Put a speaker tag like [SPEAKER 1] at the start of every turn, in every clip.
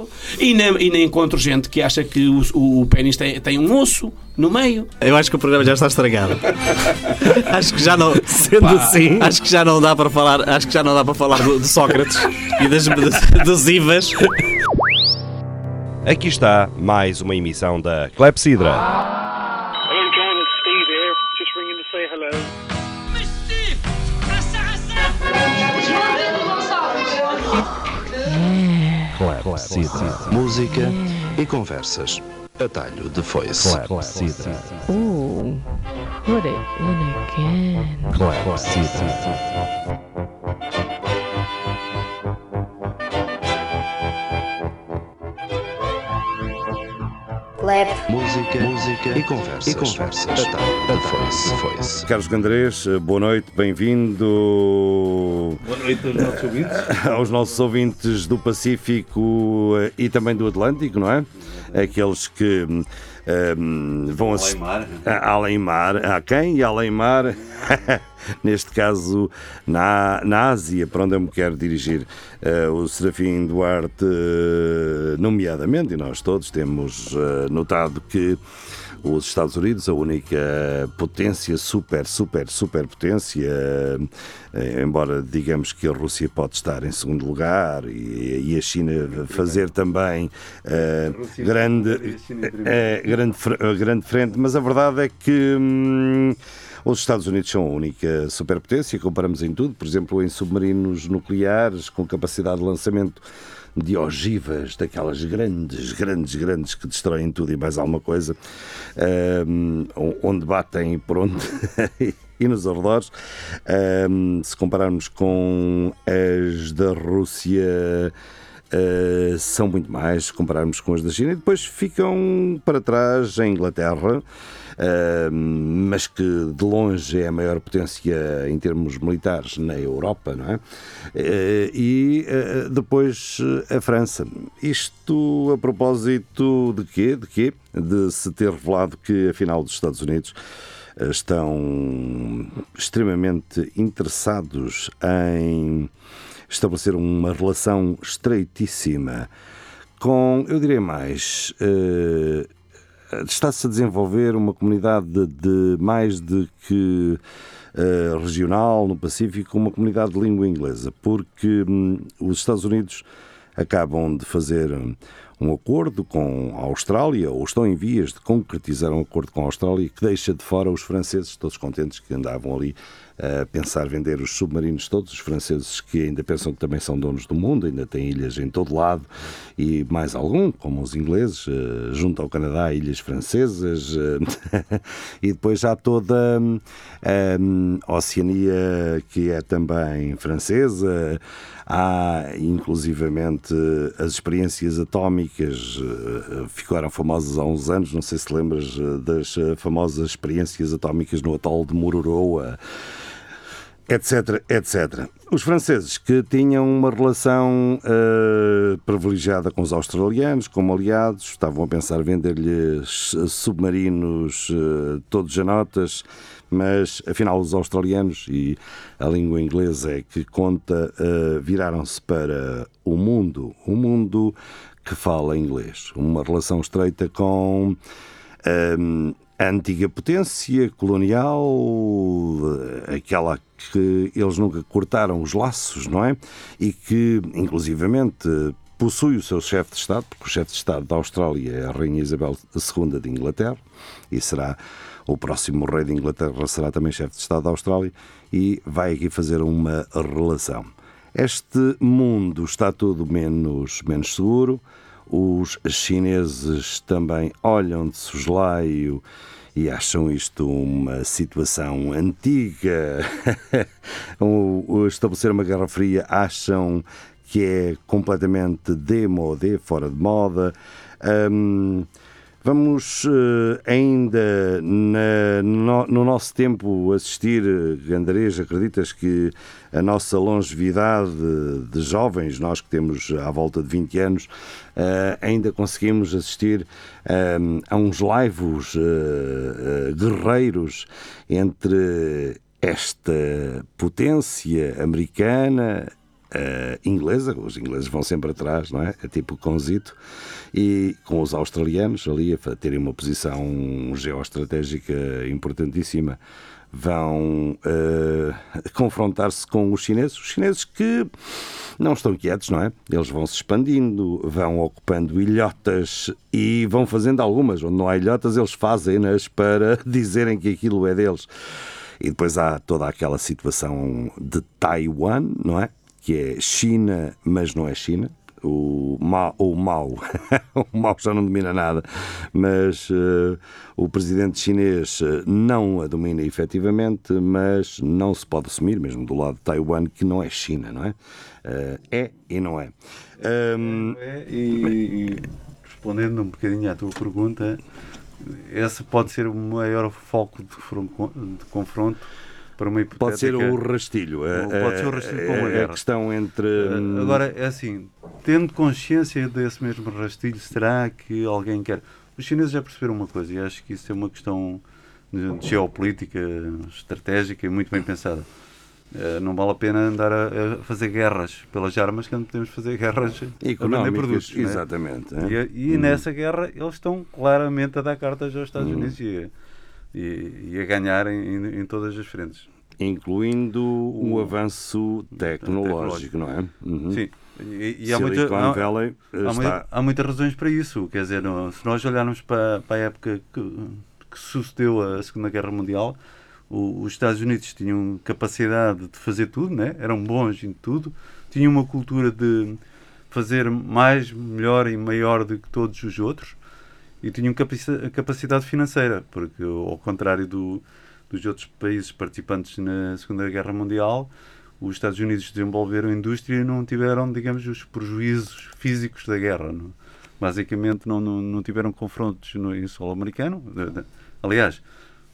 [SPEAKER 1] lado e nem, e nem encontro gente que acha que o, o, o pênis tem, tem um osso no meio.
[SPEAKER 2] Eu acho que o programa já está estragado. acho que já não.
[SPEAKER 3] Sendo assim.
[SPEAKER 2] Acho que já não dá para falar. Acho que já não dá para falar do- de Sócrates e das, dos IVAs.
[SPEAKER 4] Aqui está mais uma emissão da Clepsidra. Clepsidra.
[SPEAKER 5] Música e conversas. Atalho de foice.
[SPEAKER 4] Clepsidra.
[SPEAKER 6] Ooh, put it in again.
[SPEAKER 4] Clepsidra.
[SPEAKER 7] Clap.
[SPEAKER 5] Música, música e conversas. E conversas. Atalho de foice. foice.
[SPEAKER 8] Carlos Gandrés, boa noite, bem-vindo
[SPEAKER 3] Boa noite aos nossos ouvintes.
[SPEAKER 8] aos nossos ouvintes do Pacífico eh, e também do Atlântico, não é? Aqueles que hum, hum, vão assistir.
[SPEAKER 3] Mar.
[SPEAKER 8] a- Além mar, a quem? E além mar, neste caso na, na Ásia, para onde eu me quero dirigir. Eh, o Serafim Duarte, eh, nomeadamente, e nós todos temos eh, notado que os Estados Unidos, a única potência, super, super, super potência, embora digamos que a Rússia pode estar em segundo lugar e, e a China fazer também
[SPEAKER 3] Rússia
[SPEAKER 8] grande, é, grande, eh, grande frente, mas a verdade é que hum, os Estados Unidos são a única superpotência, comparamos em tudo, por exemplo, em submarinos nucleares com capacidade de lançamento de ogivas, daquelas grandes, grandes, grandes que destroem tudo e mais alguma coisa, hum, onde batem por onde e nos arredores. Hum, se compararmos com as da Rússia. Uh, são muito mais se compararmos com as da China e depois ficam para trás a Inglaterra, uh, mas que de longe é a maior potência em termos militares na Europa, não é? Uh, e depois a França. Isto a propósito de quê? De quê? De se ter revelado que afinal os Estados Unidos estão extremamente interessados em estabelecer uma relação estreitíssima com, eu diria mais, eh, está-se a desenvolver uma comunidade de, de mais de que eh, regional no Pacífico, uma comunidade de língua inglesa, porque hum, os Estados Unidos acabam de fazer um acordo com a Austrália, ou estão em vias de concretizar um acordo com a Austrália que deixa de fora os franceses, todos contentes que andavam ali a pensar vender os submarinos. Todos, os franceses que ainda pensam que também são donos do mundo, ainda têm ilhas em todo lado e mais algum, como os ingleses, eh, junto ao Canadá, ilhas francesas, eh, e depois há toda a Oceania que é também francesa, há inclusivamente as experiências atómicas, eh, ficaram famosas há uns anos, não sei se lembras eh, das eh, famosas experiências atómicas no atol de Mururoa, etc, etc. Os franceses que tinham uma relação eh, privilegiada com os australianos, como aliados, estavam a pensar vender-lhes submarinos eh, todos a notas, mas afinal os australianos e a língua inglesa é que conta, eh, viraram-se para o mundo, o mundo que fala inglês. Uma relação estreita com hum, a antiga potência colonial, eh, aquela que eles nunca cortaram os laços, não é? E que, inclusivamente, possui o seu chefe de Estado, porque o chefe de Estado da Austrália é a Rainha Isabel II de Inglaterra, e será o próximo rei de Inglaterra, será também chefe de Estado da Austrália, e vai aqui fazer uma relação. Este mundo está tudo menos, menos seguro. Os chineses também olham de soslaio e acham isto uma situação antiga. estabelecer uma Guerra Fria acham que é completamente demodé, fora de moda. Hum, Vamos eh, ainda na- no, no nosso tempo assistir, eh, Gandarês, acreditas que a nossa longevidade de jovens, nós que temos à volta de 20 anos, eh, ainda conseguimos assistir a uns laivos eh, guerreiros entre esta potência americana inglesa, os ingleses vão sempre atrás, não é? É tipo conzito, e com os australianos ali a terem uma posição geoestratégica importantíssima, vão eh, confrontar-se com os chineses, os chineses que não estão quietos, não é? Eles vão se expandindo, vão ocupando ilhotas e vão fazendo algumas. Onde não há ilhotas, eles fazem-nas para dizerem que aquilo é deles. E depois há toda aquela situação de Taiwan, não é? Que é China, mas não é China. O Mao, o Mao, o Mao já não domina nada, mas eh, o presidente chinês eh, não a domina efetivamente, mas não se pode assumir, mesmo do lado de Taiwan, que não é China, não é? Eh, é e não é. Ahm,
[SPEAKER 7] É, e, e respondendo um bocadinho à tua pergunta, esse pode ser o maior foco de, de confronto para uma hipotética...
[SPEAKER 8] Pode ser o rastilho. a-
[SPEAKER 7] Pode ser o rastilho para uma
[SPEAKER 8] a- a
[SPEAKER 7] guerra.
[SPEAKER 8] questão entre.
[SPEAKER 7] Uh,
[SPEAKER 8] hum,
[SPEAKER 7] Agora, é assim, tendo consciência desse mesmo rastilho, será que alguém quer? Os chineses já perceberam uma coisa, e acho que isso é uma questão de geopolítica, estratégica e muito bem pensada. Uh, não vale a pena andar a, a fazer guerras pelas armas, que não podemos fazer guerras a vender produtos. é?
[SPEAKER 8] exatamente. é?
[SPEAKER 7] E, a- e nessa guerra eles estão claramente a dar cartas aos Estados Unidos e, a, e, e a ganhar em, em- todas as frentes.
[SPEAKER 8] Incluindo o avanço tecnológico, não é? Uhum.
[SPEAKER 7] Sim. E, e há, muita, há,
[SPEAKER 8] Valley
[SPEAKER 7] há,
[SPEAKER 8] está.
[SPEAKER 7] mui- há muitas razões para isso. Quer dizer, se nós olharmos para, para a época que, que sucedeu a Segunda Guerra Mundial, o- os Estados Unidos tinham capacidade de fazer tudo, né? eram bons em tudo, tinham uma cultura de fazer mais, melhor e maior do que todos os outros e tinham capaci- capacidade financeira, porque ao contrário do, dos outros países participantes na Segunda Guerra Mundial, os Estados Unidos desenvolveram indústria e não tiveram, digamos, os prejuízos físicos da guerra. não? Basicamente, não, não, não tiveram confrontos no, em solo americano. Aliás,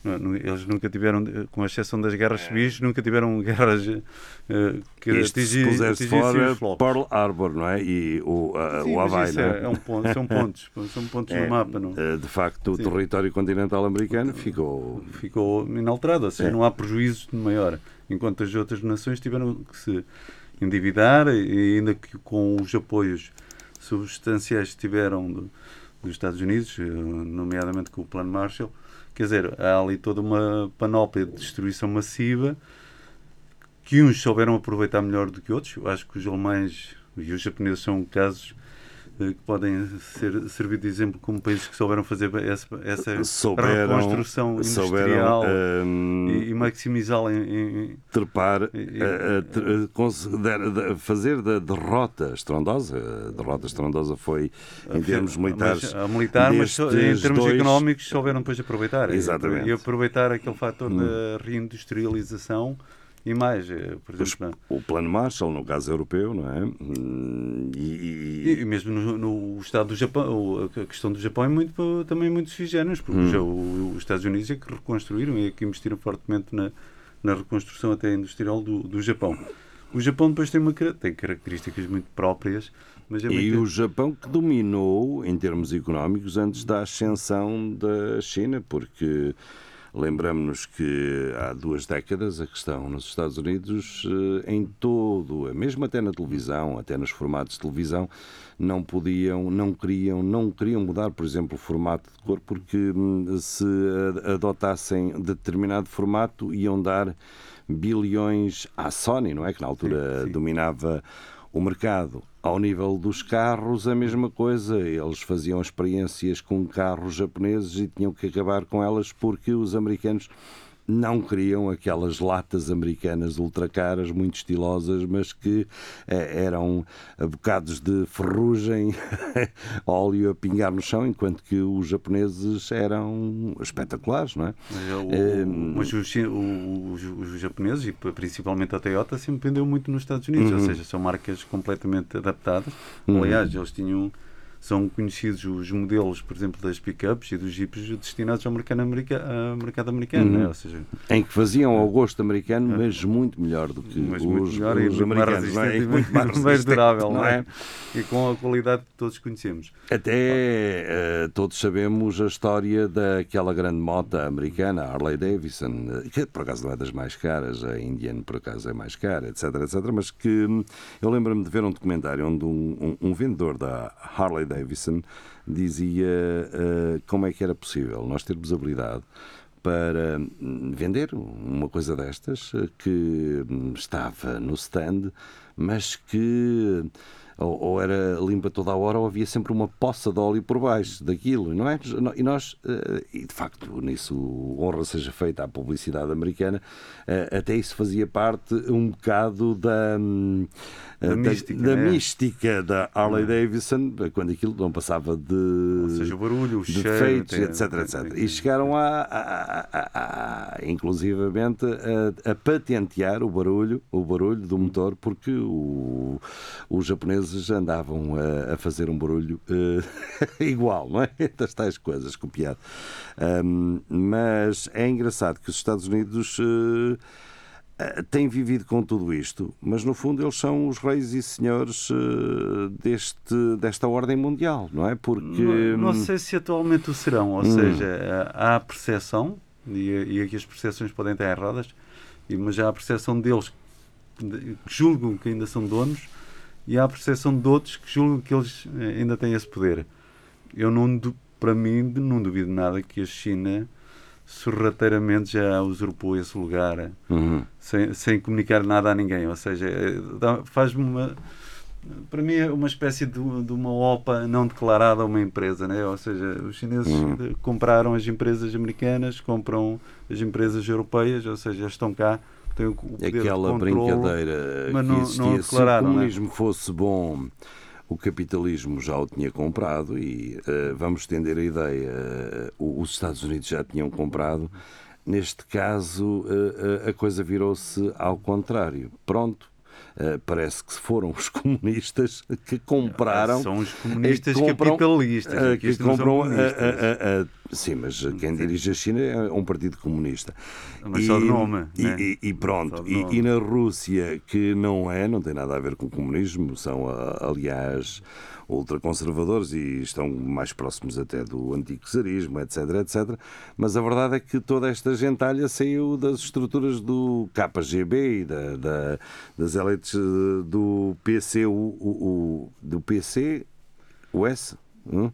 [SPEAKER 7] eles nunca tiveram, eh, com exceção das guerras civis, nunca tiveram guerras eh, que
[SPEAKER 8] Isto se
[SPEAKER 7] atingi- atingissem
[SPEAKER 8] fora. Pearl Harbor, não é? E o, a-
[SPEAKER 7] Sim,
[SPEAKER 8] o Havaí, não
[SPEAKER 7] é,
[SPEAKER 8] é?
[SPEAKER 7] é um ponto, são pontos, são pontos
[SPEAKER 8] É,
[SPEAKER 7] no mapa. Não?
[SPEAKER 8] eh, De facto, o
[SPEAKER 7] Sim.
[SPEAKER 8] território continental americano ficou.
[SPEAKER 7] ficou inalterado, ou seja,
[SPEAKER 8] É.
[SPEAKER 7] não há prejuízo de maior, enquanto as outras nações tiveram que se endividar e ainda que com os apoios substanciais que tiveram do- dos Estados Unidos, nomeadamente com o Plano Marshall, quer dizer, há ali toda uma panóplia de destruição massiva que uns souberam aproveitar melhor do que outros. Eu acho que os alemães e os japoneses são casos que podem ser, servir de exemplo como países que souberam fazer essa, essa
[SPEAKER 8] Souberam,
[SPEAKER 7] reconstrução
[SPEAKER 8] souberam
[SPEAKER 7] industrial
[SPEAKER 8] hum,
[SPEAKER 7] e, e maximizá-la em, em-
[SPEAKER 8] trepar,
[SPEAKER 7] E-
[SPEAKER 8] a- a a fazer da derrota estrondosa. A derrota estrondosa foi, em termos militares,
[SPEAKER 7] mas, militar, mas em termos
[SPEAKER 8] dois-
[SPEAKER 7] económicos souberam depois aproveitar. E-
[SPEAKER 8] Exatamente.
[SPEAKER 7] E aproveitar aquele fator da reindustrialização e mais, eh, por exemplo,
[SPEAKER 8] o plano Marshall, no caso europeu, não é? Hum, E,
[SPEAKER 7] E,
[SPEAKER 8] e-
[SPEAKER 7] e mesmo no, no estado do Japão, a questão do Japão é muito, também muito sui porque
[SPEAKER 8] Hum.
[SPEAKER 7] já o- os Estados Unidos é que reconstruíram e é que investiram fortemente na, na reconstrução até industrial do, do Japão. O Japão depois tem, uma, tem características muito próprias, mas é
[SPEAKER 8] E
[SPEAKER 7] muito...
[SPEAKER 8] o Japão que dominou em termos económicos antes da ascensão da China, porque lembramos-nos que há duas décadas a questão nos Estados Unidos, eh, em todo, mesmo até na televisão, até nos formatos de televisão, não podiam, não queriam, não queriam mudar, por exemplo, o formato de cor, porque hum, se adotassem determinado formato iam dar bilhões à Sony, não é? Que na altura
[SPEAKER 7] Sim, sim.
[SPEAKER 8] dominava o mercado. Ao nível dos carros, a mesma coisa. Eles faziam experiências com carros japoneses e tinham que acabar com elas porque os americanos não queriam aquelas latas americanas ultracaras, muito estilosas, mas que eh, eram bocados de ferrugem, óleo a pingar no chão, enquanto que os japoneses eram espetaculares, não é?
[SPEAKER 7] Mas, o-
[SPEAKER 8] Eh,
[SPEAKER 7] mas os, o- os- os japoneses, e principalmente a Toyota, sempre vendeu muito nos Estados Unidos,
[SPEAKER 8] Uhum.
[SPEAKER 7] ou seja, são marcas completamente adaptadas. Aliás, eles tinham são conhecidos os modelos, por exemplo, das pickups e dos jeeps destinados ao mercado, america, ao mercado americano,
[SPEAKER 8] Uhum.
[SPEAKER 7] né? ou seja,
[SPEAKER 8] Em que faziam ao gosto americano, mas muito melhor do que
[SPEAKER 7] mas
[SPEAKER 8] os,
[SPEAKER 7] muito melhor
[SPEAKER 8] os
[SPEAKER 7] mais
[SPEAKER 8] americanos, não é? muito mais,
[SPEAKER 7] mais
[SPEAKER 8] resistente,
[SPEAKER 7] durável,
[SPEAKER 8] não é?
[SPEAKER 7] E com a qualidade que todos conhecemos.
[SPEAKER 8] Até eh, todos sabemos a história daquela grande moto americana, Harley Davidson, que por acaso não é das mais caras, a Indian por acaso é mais cara, etc, etc, mas que hum, eu lembro-me de ver um documentário onde um, um- um vendedor da Harley Davidson dizia eh, como é que era possível nós termos habilidade para hum, vender uma coisa destas eh, que hum, estava no stand, mas que ou, ou era limpa toda a hora ou havia sempre uma poça de óleo por baixo daquilo, não é? E nós, eh, e de facto, nisso honra seja feita à publicidade americana, até isso fazia parte um bocado da, hum,
[SPEAKER 7] Da
[SPEAKER 8] eh,
[SPEAKER 7] mística,
[SPEAKER 8] da
[SPEAKER 7] né?
[SPEAKER 8] mística da Harley Davidson, quando aquilo não passava de,
[SPEAKER 7] Ou seja, o barulho, o cheiro,
[SPEAKER 8] defeitos, etc, etc.
[SPEAKER 7] tem-
[SPEAKER 8] E chegaram a, a, a- a- inclusivamente a, patentear o barulho, o barulho do motor, porque o- os japoneses andavam a, fazer um barulho eh, igual, não é? Das tais coisas, copiado. Ahm, mas é engraçado que os Estados Unidos eh, eh, têm vivido com tudo isto, mas no fundo eles são os reis e senhores eh, deste, desta ordem mundial, não é? Porque.
[SPEAKER 7] Não, não sei se atualmente o serão, ou
[SPEAKER 8] Hum.
[SPEAKER 7] seja, há a percepção, e, e aqui as percepções podem estar erradas, mas há a percepção deles que julgam que ainda são donos e há a percepção de outros que julgam que eles eh, ainda têm esse poder. Eu não, para mim, não duvido nada que a China sorrateiramente já usurpou esse lugar
[SPEAKER 8] Uhum.
[SPEAKER 7] sem, sem comunicar nada a ninguém. Ou seja, dá- faz-me uma. Para mim é uma espécie de, de uma OPA não declarada a uma empresa, né? ou seja, os chineses
[SPEAKER 8] Uhum.
[SPEAKER 7] eh, compraram as empresas americanas, compram as empresas europeias, ou seja, estão cá, têm o poder de
[SPEAKER 8] Aquela
[SPEAKER 7] controlo,
[SPEAKER 8] brincadeira
[SPEAKER 7] mas
[SPEAKER 8] que
[SPEAKER 7] não- não
[SPEAKER 8] se o
[SPEAKER 7] declararam, não é?
[SPEAKER 8] comunismo fosse bom, o capitalismo já o tinha comprado e eh, vamos estender a ideia, o- os Estados Unidos já tinham comprado. Neste caso, eh, a coisa virou-se ao contrário. Pronto. eh, parece que foram os comunistas que compraram.
[SPEAKER 7] São os comunistas
[SPEAKER 8] compram-
[SPEAKER 7] capitalistas, aqui
[SPEAKER 8] que compram.
[SPEAKER 7] comunistas.
[SPEAKER 8] eh, eh, eh, sim, mas quem dirige a China é um partido comunista.
[SPEAKER 7] Mas só de nome,
[SPEAKER 8] E,
[SPEAKER 7] né?
[SPEAKER 8] e- e pronto. E,
[SPEAKER 7] nome.
[SPEAKER 8] e na Rússia, que não é, não tem nada a ver com o comunismo, são, aliás, ultraconservadores e estão mais próximos até do antigo czarismo, etc, etc. Mas a verdade é que toda esta gentalha saiu das estruturas do KGB e da, da- das elites do PC, o, o- o- do PC, o S, hum?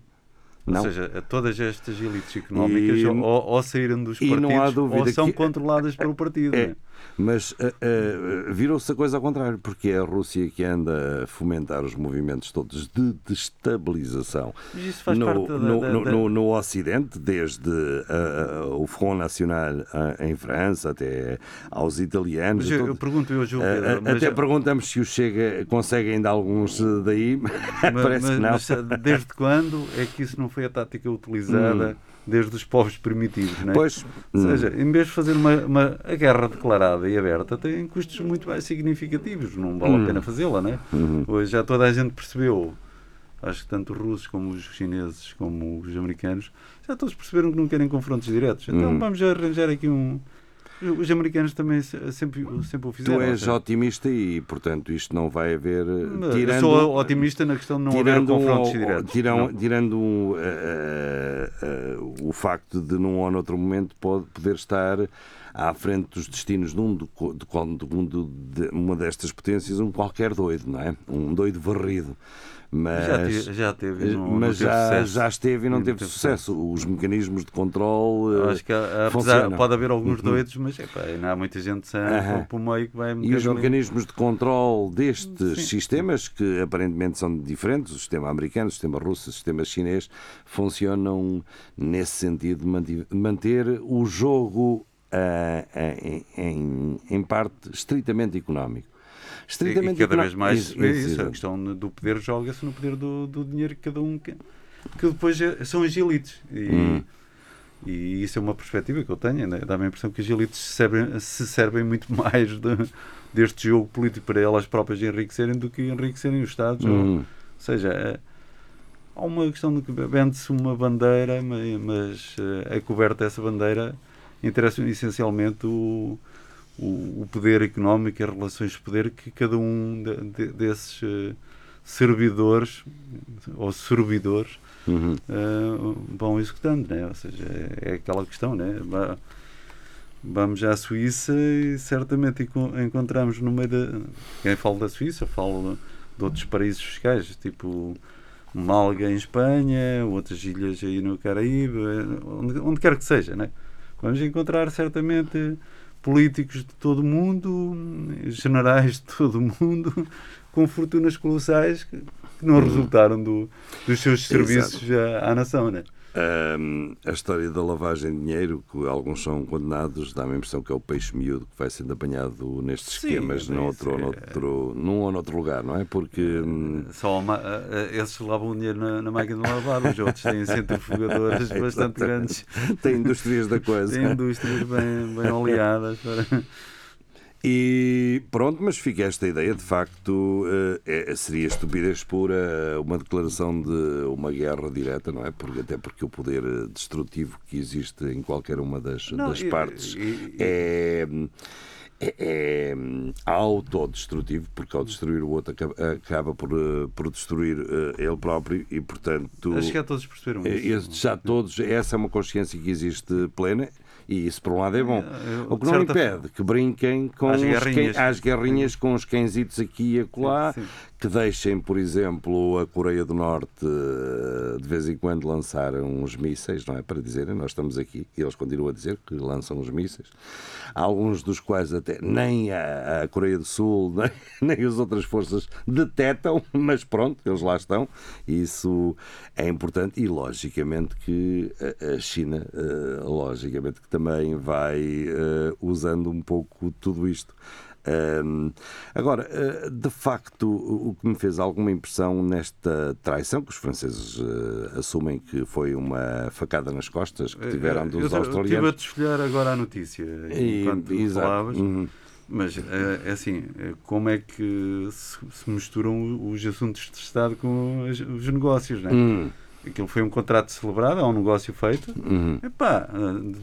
[SPEAKER 7] Ou
[SPEAKER 8] Não.
[SPEAKER 7] seja, todas estas elites económicas
[SPEAKER 8] E-
[SPEAKER 7] ou, ou saíram dos partidos ou são
[SPEAKER 8] que-
[SPEAKER 7] controladas pelo partido.
[SPEAKER 8] É,
[SPEAKER 7] né?
[SPEAKER 8] Mas ah, ah, virou-se a coisa ao contrário, porque é a Rússia que anda a fomentar os movimentos todos de destabilização
[SPEAKER 7] Mas
[SPEAKER 8] no,
[SPEAKER 7] da-
[SPEAKER 8] no,
[SPEAKER 7] da- da-
[SPEAKER 8] no- no Ocidente, desde ah, o Front National ah, em França até aos italianos.
[SPEAKER 7] Mas eu, eu
[SPEAKER 8] todos.
[SPEAKER 7] pergunto eu, mas,
[SPEAKER 8] até perguntamos se o Chega consegue ainda alguns daí.
[SPEAKER 7] mas-
[SPEAKER 8] Parece que não.
[SPEAKER 7] mas, desde quando é que isso não foi a tática utilizada desde os povos primitivos? Né?
[SPEAKER 8] Hum. Pois,
[SPEAKER 7] Ou
[SPEAKER 8] hum.
[SPEAKER 7] seja, em vez de fazer uma, uma- a guerra declarada e aberta, tem custos muito mais significativos, não vale
[SPEAKER 8] Hum.
[SPEAKER 7] a pena fazê-la. Né?
[SPEAKER 8] Uhum.
[SPEAKER 7] Hoje já toda a gente percebeu, acho que tanto os russos como os chineses como os americanos, já todos perceberam que não querem confrontos diretos. Então
[SPEAKER 8] Uhum.
[SPEAKER 7] vamos arranjar aqui um. Os americanos também se- sempre, sempre o fizeram.
[SPEAKER 8] Tu és
[SPEAKER 7] seja,
[SPEAKER 8] otimista e, portanto, isto não vai haver. ah,
[SPEAKER 7] eu
[SPEAKER 8] tirando,
[SPEAKER 7] sou otimista na questão de não haver
[SPEAKER 8] tirando,
[SPEAKER 7] confrontos
[SPEAKER 8] um-
[SPEAKER 7] diretos.
[SPEAKER 8] tirando um, eh, eh, o facto de, num ou noutro momento, pode poder estar à frente dos destinos de, um, de, de do- de uma destas potências, um qualquer doido, não é? Um doido varrido. Mas,
[SPEAKER 7] Já te- já teve, não- não
[SPEAKER 8] mas
[SPEAKER 7] teve
[SPEAKER 8] já,
[SPEAKER 7] sucesso.
[SPEAKER 8] já esteve e não,
[SPEAKER 7] Não
[SPEAKER 8] teve,
[SPEAKER 7] teve
[SPEAKER 8] sucesso. Os mecanismos de controle. Eh,
[SPEAKER 7] Acho que apesar,
[SPEAKER 8] funcionam.
[SPEAKER 7] pode haver alguns
[SPEAKER 8] Uhum.
[SPEAKER 7] doidos, mas epá, ainda há muita gente sã
[SPEAKER 8] Aham.
[SPEAKER 7] por meio que vai
[SPEAKER 8] E os
[SPEAKER 7] ali-
[SPEAKER 8] mecanismos de controle destes
[SPEAKER 7] Sim.
[SPEAKER 8] sistemas, que aparentemente são diferentes, o sistema americano, o sistema russo, o sistema chinês, funcionam nesse sentido de manter o jogo ah, em, em- em parte estritamente económico.
[SPEAKER 7] E, e
[SPEAKER 8] Estritamente
[SPEAKER 7] cada vez mais vê
[SPEAKER 8] isso,
[SPEAKER 7] a questão do poder joga-se no poder do, do dinheiro que cada um que, que depois é- são as elites e,
[SPEAKER 8] Hum.
[SPEAKER 7] e isso é uma perspectiva que eu tenho né? dá-me a impressão que as elites se servem, se servem muito mais de- deste jogo político para elas próprias enriquecerem do que enriquecerem os Estados ou,
[SPEAKER 8] Hum.
[SPEAKER 7] ou seja, é- há uma questão de que vende-se uma bandeira, ma- mas eh, é coberta essa bandeira interessa essencialmente o, o, o poder económico e as relações de poder que cada um de- de- desses eh, servidores ou servidores
[SPEAKER 8] Uhum.
[SPEAKER 7] eh, vão executando, né? ou seja, é, é aquela questão, né? Va- vamos à Suíça e certamente enco- encontramos no meio da. Quem fala da Suíça, fala de outros paraísos fiscais, tipo Malga em Espanha, outras ilhas aí no Caraíbe, onde, onde quer que seja, né? Vamos encontrar certamente políticos de todo o mundo, generais de todo o mundo, com fortunas colossais que, não resultaram do- dos seus serviços à, à nação, né?
[SPEAKER 8] Ahm, a história da lavagem de dinheiro, que alguns são condenados, dá-me a impressão que é o peixe miúdo que vai sendo apanhado nestes
[SPEAKER 7] Sim,
[SPEAKER 8] esquemas,
[SPEAKER 7] é
[SPEAKER 8] noutro, ou
[SPEAKER 7] isso, é.
[SPEAKER 8] noutro, num ou noutro lugar, não é? Porque hum,
[SPEAKER 7] Só uma, eh, esses lavam dinheiro na, na máquina de lavar, os outros têm centrifugadoras bastante grandes,
[SPEAKER 8] tem indústrias da coisa.
[SPEAKER 7] têm indústrias bem, bem oleadas. Para...
[SPEAKER 8] E pronto, mas fica esta ideia, de facto, eh, é- seria estupidez pura uma declaração de uma guerra direta, não é? Porque, até porque o poder eh, destrutivo que existe em qualquer uma das,
[SPEAKER 7] Não,
[SPEAKER 8] das
[SPEAKER 7] e-
[SPEAKER 8] partes
[SPEAKER 7] e-
[SPEAKER 8] é, é, é autodestrutivo, porque ao destruir o outro acaba, acaba por, eh, por destruir eh, ele próprio e, portanto.
[SPEAKER 7] Acho que já todos perceberam
[SPEAKER 8] eh,
[SPEAKER 7] isso.
[SPEAKER 8] já todos, essa é uma consciência que existe plena e isso por um lado é bom. O que não impede que brinquem com os
[SPEAKER 7] guerrinhas.
[SPEAKER 8] cães- às guerrinhas com os cãezitos aqui e acolá,
[SPEAKER 7] Sim, sim.
[SPEAKER 8] Que deixem, por exemplo, a Coreia do Norte eh, de vez em quando lançar uns mísseis, não é? Para dizerem, nós estamos aqui, e eles continuam a dizer que lançam os mísseis, alguns dos quais até nem a, Coreia do Sul, nem, nem as outras forças detectam, mas pronto, eles lá estão, isso é importante, e logicamente que a- a China, eh, logicamente que também vai eh, usando um pouco tudo isto. Ahm, agora, eh, de facto, o que me fez alguma impressão nesta traição, que os franceses eh, assumem que foi uma facada nas costas que tiveram
[SPEAKER 7] Eh,
[SPEAKER 8] dos
[SPEAKER 7] eu estive a
[SPEAKER 8] australianos.
[SPEAKER 7] desfolhar agora a notícia enquanto falavas,
[SPEAKER 8] Uhum.
[SPEAKER 7] mas é assim, como é que se, se misturam os assuntos de Estado com os, os negócios, não é?
[SPEAKER 8] Hum,
[SPEAKER 7] Aquilo foi um contrato celebrado, é um negócio feito.
[SPEAKER 8] uhum.
[SPEAKER 7] Epá,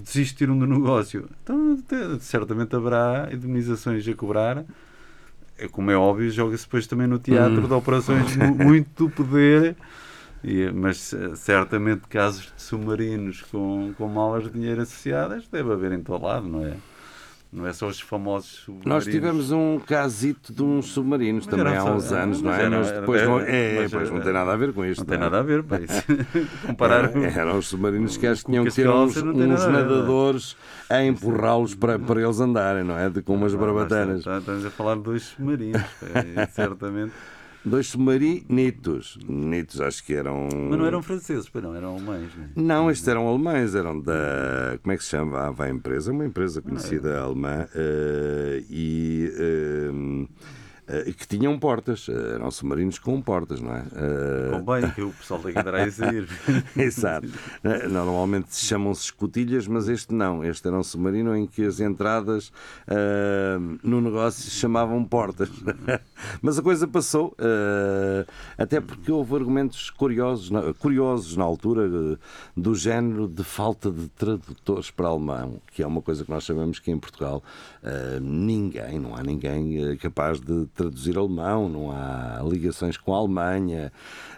[SPEAKER 7] desistiram do negócio. Então, te- certamente haverá indemnizações a cobrar. É, como é óbvio, joga-se depois também no teatro
[SPEAKER 8] Hum.
[SPEAKER 7] de operações mu- muito do poder. E, mas eh, certamente casos de submarinos com, com malas de dinheiro associadas deve haver em todo lado, não é? Não é só os famosos submarinos.
[SPEAKER 8] Nós tivemos um casito de uns submarinos
[SPEAKER 7] Mas
[SPEAKER 8] também há uns anos, não é?
[SPEAKER 7] era-
[SPEAKER 8] Mas
[SPEAKER 7] era-
[SPEAKER 8] depois não,
[SPEAKER 7] era-
[SPEAKER 8] é,
[SPEAKER 7] mas
[SPEAKER 8] pois não tem nada a ver com isto.
[SPEAKER 7] Não tem
[SPEAKER 8] é?
[SPEAKER 7] nada a ver, pá, isso. Comparar.
[SPEAKER 8] Era- Eram os submarinos que acho que tinham que ter uns,
[SPEAKER 7] não
[SPEAKER 8] uns
[SPEAKER 7] não é?
[SPEAKER 8] nadadores a empurrá-los para, para eles andarem, não é? De, com umas
[SPEAKER 7] Ah,
[SPEAKER 8] barbatanas.
[SPEAKER 7] Estamos a falar de dois submarinos, e certamente.
[SPEAKER 8] Dois submarinitos. Nitos, acho que eram.
[SPEAKER 7] Mas não eram franceses, pois não, eram alemães. Né?
[SPEAKER 8] Não, estes eram alemães, eram da. Como é que se chama a, empresa? Uma empresa conhecida alemã eh, e. eh, que tinham portas, eh, eram submarinos com portas, não é? Eh,
[SPEAKER 7] Convém que o pessoal tem que andar a sair.
[SPEAKER 8] Exato. Eh, Normalmente chamam-se escotilhas, mas este não. Este era um submarino em que as entradas ah, no negócio se chamavam portas. mas a coisa passou, ah, até porque houve argumentos curiosos, na- curiosos na altura, eh, do género de falta de tradutores para alemão, que é uma coisa que nós sabemos que em Portugal ninguém, não há ninguém eh, capaz de traduzir alemão, não há ligações com a Alemanha,